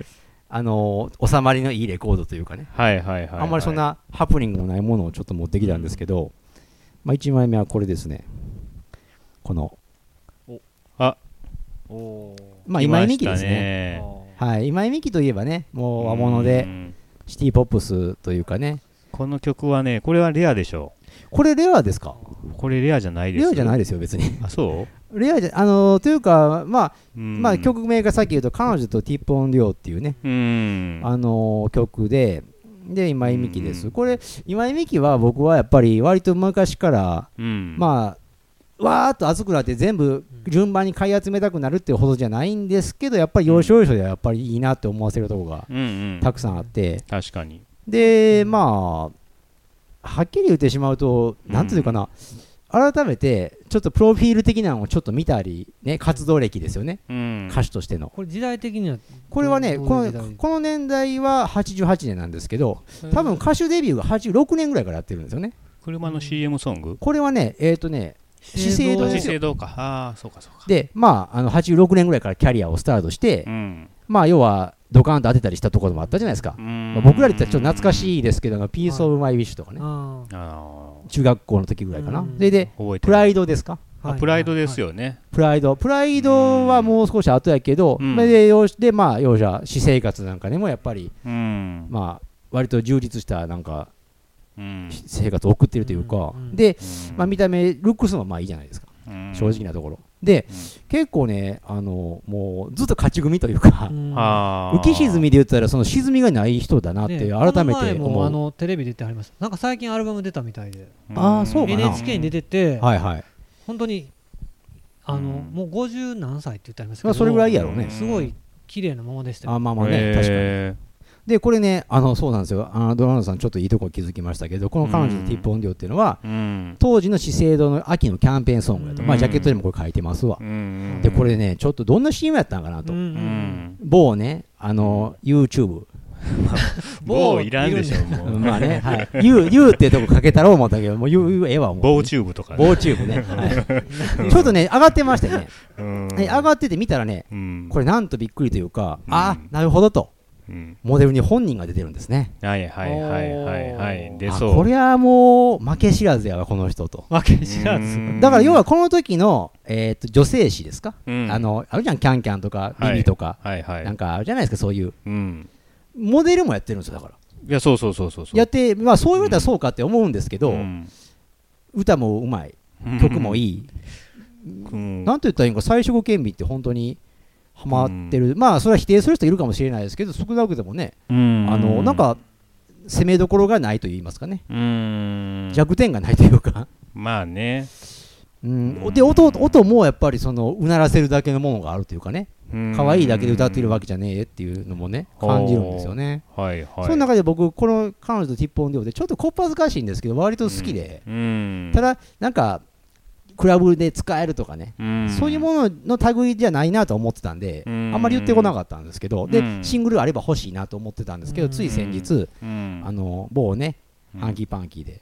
あのー収まりのいいレコードというかね。はいはいはいはい。あんまりそんなハプニングのないものをちょっと持ってきたんですけど、まあ、1枚目はこれですね。この。お。ー。まあ今井美樹ですね。あーはい今井美樹といえばねもう和物でうん。シティポップスというかね。この曲はねこれはレアでしょこれレアですか？これレアじゃないですレアじゃないいですよ別に。<laughs> あそレアじゃあのーというかまあ、まあ曲名がさっき言うと彼女とティップオンデュオっていうね、うん。あのー曲でで今井美樹です、うんこれ今井美樹は僕はやっぱり割と昔からうん。まあ、わーっと熱くなって全部順番に買い集めたくなるっていうほどじゃないんですけど、やっぱり要所要所ではやっぱりいいなって思わせるところがうんうん。たくさんあって、確かに。で、まあ、はっきり言ってしまうと、なんていうかな、改めてちょっとプロフィール的なのをちょっと見たり、ね、活動歴ですよね、うん。歌手としての。これ時代的にはこれはね、このこの年代は88年なんですけど、多分歌手デビューが86年ぐらいからやってるんですよね。車の CM ソング？これはね、えっ、とね、資生堂資生堂か。ああそうかそうか。で、まあ、あの86年ぐらいからキャリアをスタートして、うん。まあ、要はドカーンと当てたりしたところもあったじゃないですか。まあ僕らで言ったらちょっと懐かしいですけど、ピース・オブ・マイ・ウィッシュとかね、ああ中学校の時ぐらいかな。うん。で、プライドですか？ーあプライドですよよね。プライド。プライドはもう少し後やけど、うん。まあで、よしで、まあ、要者、私生活なんかでもやっぱり、うん。まあ、割と充実したなんかうん。生活を送ってるというか、で、うん。まあ、見た目、ルックスもまあいいじゃないですか、うん。正直なところ。で、結構ね、あのもうずっと勝ち組というか、ああ浮き沈みで言ったら、その沈みがない人だなって、改めても思う。あのテレビ出てはりました。なんか最近アルバム出たみたいで。あーそう NHK に出ててはいはい。本当にあのうん。もう50何歳って言ってありますけどまあ、それぐらいやろうね。すごい綺麗なままでしたよ。あまあまあね、確かに。へでこれねあのそうなんですよ。あのドラムさんちょっといいとこ気づきましたけどこの彼女のティップオンデュオっていうのは、うん。当時の資生堂の秋のキャンペーンソングやと、まあ、うんジャケットにもこれ書いてますわ、うんでこれねちょっとどんな CM やったんかなと、うん某ねあの YouTube <laughs> 某いらんでしょもう。まあね、はい、U, U ってとこかけたろう思ったけどもう U, ええわ思う。棒チューブとかね。棒チューブね、はい、<laughs> ちょっとね上がってましたよね、上がってて見たらねうん。これなんとびっくりというか、うん。あなるほどと。うんモデルに本人が出てるんですね。はいはいはいはいはい。であそう。これはもう負け知らずやわこの人と。わけ知らず。うん。だから要はこの時の、えー、と女性誌ですか、うん。あのあるじゃんキャンキャンとかはい。ビビとか、はいはい。なんかあるじゃないですかそういう。うん。モデルもやってるんですよだから。いやそうそうそうそうそう。やってまあそう言われたらそうかって思うんですけど、うん。歌もうまい。曲もいい、うん。なんと言ったらいいんか最初権利って本当にハマってる、まあそれは否定する人いるかもしれないですけど少なくともね、うん。あのなんか攻めどころがないと言いますかね、うん。弱点がないというか、まあね。うん、で音音もやっぱりそのうならせるだけのものがあるというかね。可愛いだけで歌ってるわけじゃねえっていうのもね感じるんですよね、はいはい。その中で僕この彼女とティップオンデオでちょっとこっぱずかしいんですけど割と好きで、うん。ただなんかクラブで使えるとかね、うん。そういうものの類じゃないなと思ってたんで、うん。あんまり言ってこなかったんですけど、でうん。シングルあれば欲しいなと思ってたんですけど、うん。つい先日、うん。あの某ね、うん。ハンキーパンキーで、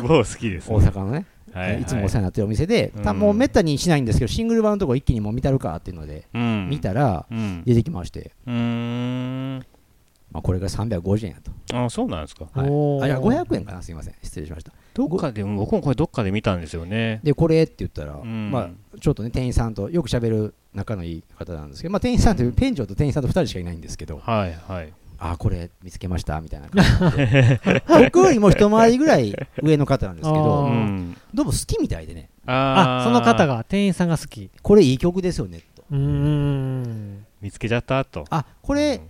<laughs> もう好きですね。大阪のね、はいい。つもお世話になってるお店で、たうん。もうめったにしないんですけど、シングル版のとこ一気にもう見たるかっていうので、うん。見たら、うん。出てきまして、まあ、これが350円やと。あそうなんですか。はい。あ、いや、500円かな、すいません、失礼しました。どっかで僕もこれどっかで見たんですよね。で、これって言ったら、うん。まあ、ちょっとね、店員さんとよく喋る仲のいい方なんですけど、まあ、店員さんという、店長と店員さんと2人しかいないんですけど、はいはい。あ、これ見つけましたみたいな感じで、僕よりも一回りぐらい上の方なんですけあどー、うんどうも好きみたいでね、ああその方がが店員さんが好き。これいい曲ですよねと。うーん。見つけちゃった？と。あ、これ、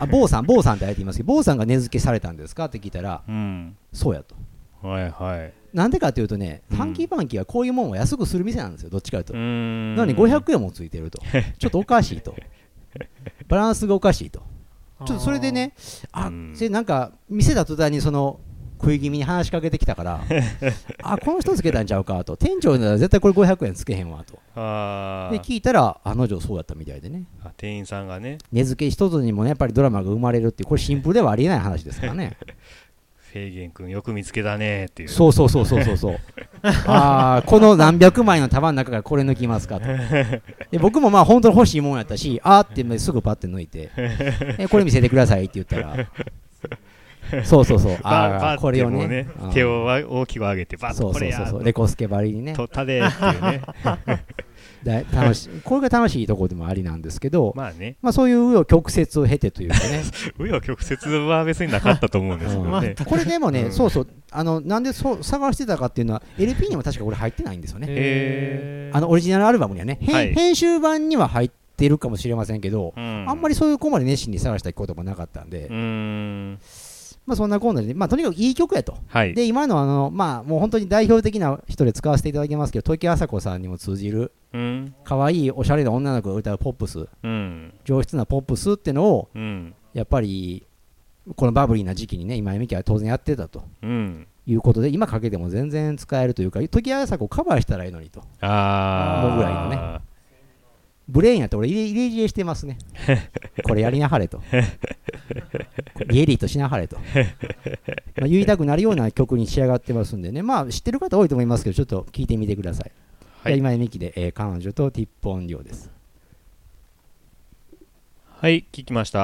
あ、坊さん、坊さんってあえて言いますけど、坊さんが値付けされたんですか？って聞いたら、うん。そうやと。はいはいなんでかというとね、うんファンキーパンキーはこういうもんを安くする店なんですよ、どっちかというと。うーんなのに500円もついてると。<laughs> ちょっとおかしいと。バランスがおかしいと。ちょっとそれでね、あうん、それなんか、店だと途端にその、食い気味に話しかけてきたから、<laughs> あ、この人つけたんちゃうかと。店長なら絶対これ500円つけへんわと。で、聞いたら、あの女そうやったみたいでね。あ店員さんがね値付け一つにもね、やっぱりドラマが生まれるっていう、これシンプルではありえない話ですからね。<laughs> フェーゲン君よく見つけたねっていう。そうそうそうそうそうそう。<laughs> ああ、この何百枚の束の中からこれ抜きますかと。<laughs> で僕もまあ本当に欲しいもんやったし、あーってすぐパッて抜いて、えこれ見せてくださいって言ったら、そうそうそう、ああ、これをね、うん手を大きく上げてバッそうとこれやそうそうそう、レコスケばりにね、取ったでっていうねだ楽しい <laughs> これが楽しいところでもありなんですけど、まあね。まあそういう紆余曲折を経てというかね、<laughs> 紆余曲折は別になかったと思うんですけどね。これでもね、うん。そうそう、あのなんでそう探してたかっていうのは、LP にも確かこれ入ってないんですよね。へあのオリジナルアルバムにはね、編はい。編集版には入ってるかもしれませんけど、うん。あんまりそういうここまで熱心に探したこともなかったんで、うーんまあそんなこんなで、まあとにかくいい曲やと。はい。で、今のあの、まあもう本当に代表的な人で使わせていただきますけど、時あさこさんにも通じる、うん。可愛いおしゃれな女の子が歌うポップス、うん。上質なポップスってのを、うん。やっぱり、このバブリーな時期にね、今、みきは当然やってたと。うん。いうことで、今かけても全然使えるというか、時あさこカバーしたらいいのにと。ああもうぐらいのねブレーンやって俺入れ入れ知恵してますね。<laughs> これやりなはれと。リエリーとしなはれと。<laughs> まあ言いたくなるような曲に仕上がってますんでね。まあ知ってる方多いと思いますけど、ちょっと聞いてみてください。はい今井美樹で、えー彼女とティップオンリオです。はい聞きました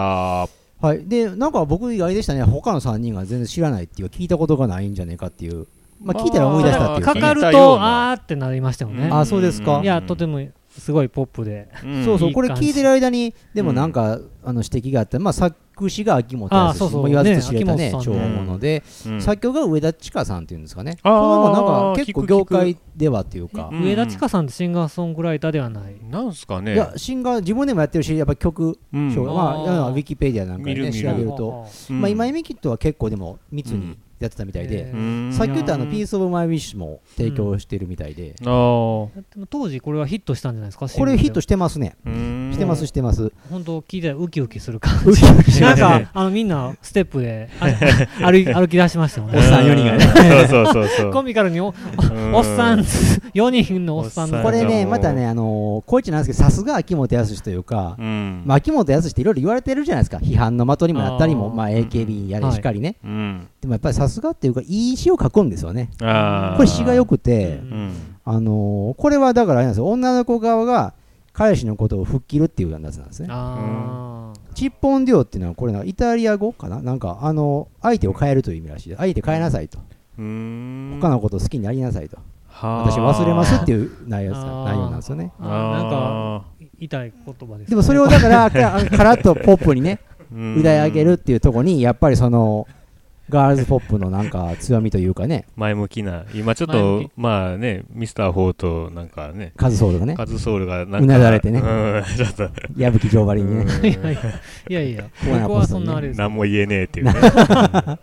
はい。で、なんか僕意外でしたね。他の3人が全然知らないっていうか、聞いたことがないんじゃねえかっていう。まあ聞いたら思い出したっていうか、ね。かかるとなあーってなりましたよねあそうですかいやとてもすごいポップで。そうそう、いい感じ。これ聞いてる間に、でもなんか、あの指摘があって、まあ作詞が秋元康あそうそう。もう言わずと知れたねね、秋超元さんね。物で、うん。作曲が上田千佳さんっていうんですかね。このもなんか結構業界ではっていうか。う、ん。上田千佳さんってシンガーソングライターではない。なんすかね。いや、シンガー自分でもやってるし、やっぱ曲、うん。賞。まあ、ウィキペディアなんかで調べると、うん。まあ今井美樹とは結構でも密にうんやってたみたいでさっき言ったあの、うん。 Piece of My Wish も提供してるみたいで、あー。でも当時これはヒットしたんじゃないですか？これヒットししてますね。してますしてます。本当聞いてたらウキウキする感ウじキウキしなんかあのみんなステップであ歩き <laughs> 歩き出しましたもんね。おっさん4人がね。そうそうそうそう。コミカルにおっさん4人のおっさん。これねまたねあのーこいつなんですけどさすが秋元康というかうん。まあ、秋元康っていろいろ言われてるじゃないですか。批判の的にもなったりもまあ、AKB やりしかりね、うん。でもやっぱりさすがっていうかいい詩を書くんですよね。これ詩がよくて、うん。うんあのーこれはだからあれなんですよ。女の子側が彼氏のことを吹っ切るっていうやつなんですね。あチッポンデュオっていうのはこれなイタリア語かな？なんかあの相手を変えるという意味らしい。相手変えなさいと、他のことを好きになりなさいと。私忘れますっていう内容内容なんですよね。なんか痛い言葉ですね。でもそれをだからか <laughs> カラッとポップにねうん。歌い上げるっていうところにやっぱりそのガールズポップのなんか強みというかね。<laughs> 前向きな今ちょっとまあねミスターフォーとなんかねカズソールがね。カズソウルがなんかうなだれてね。うん <laughs> ちょっと。矢吹城張りにね。うん。いやいやいやいやコーナー僕はそんなあれです何も言えねえっていうね。<laughs>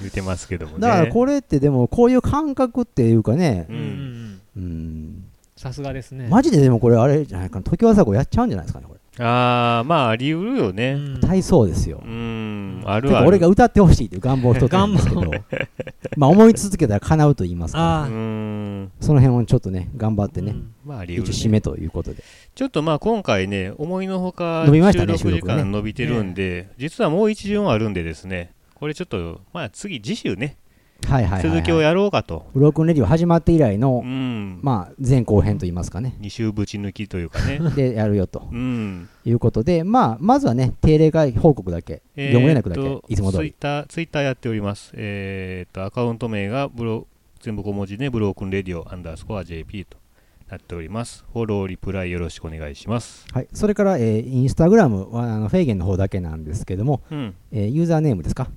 言ってますけどもね。だからこれってでもこういう感覚っていうかね。ううんさすがですね。マジででもこれあれじゃないかな。時和子やっちゃうんじゃないですかねああまああり得るよね。うん。体操ですよ。うんあるあ俺が歌ってほしいという願望を一つなんですけど願 <laughs> まあ思い続けたら叶うと言いますか。あうーん。その辺をちょっとね頑張ってねうん。まああり得るね。一応締めということで。ちょっとまあ今回ね思いのほか伸びましたね収録時間伸びてるんで実はもう一巡あるんでですね。これちょっとまあ次次週ねはいはい続きをやろうかと。ブロークンレディオ始まって以来うのん。まあ前後編と言いますかね。2週ぶち抜きというかね。<laughs> でやるよと。うん。いうことでまあまずはね定例会報告だけ業務連絡だけいつも通り。ツイッター、ツイッターやっております。えー、と、アカウント名がブロ、全部小文字で、ブロークンレディオアンダースコア JP となっております。フォロー、リプライよろしくお願いします。はい、それから、えーインスタグラムはあのフェーゲンの方だけなんですけども、うん。えーユーザーネームですか、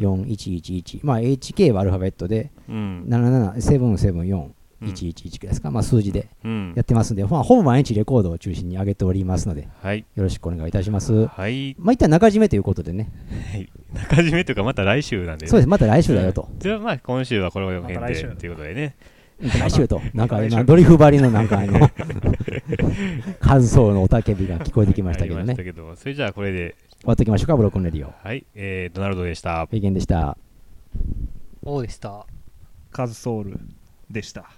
HK774111、まあ、HK はアルファベットで、うん。777474111ですか、まあ、数字でうんや。ってますんで、まあ、ほぼ毎日レコードを中心に上げておりますので、はい。よろしくお願いいたします。はい。まあ、一旦中締めということでね、はい中締めというか、また来週なんで、ね。そうです、また来週だよと。じゃあ、まあ、今週はこの辺で、また来週ということでね。来週と、なんか今、ドリフ張りのなんかあの、<laughs> 数層の雄たけびが聞こえてきましたけどねそれじゃあ、これで、終わっておきましょうか、ブロックンレディオ。はい。えー、ドナルドでした。フェーゲンでした。そうでしたカズソウルでした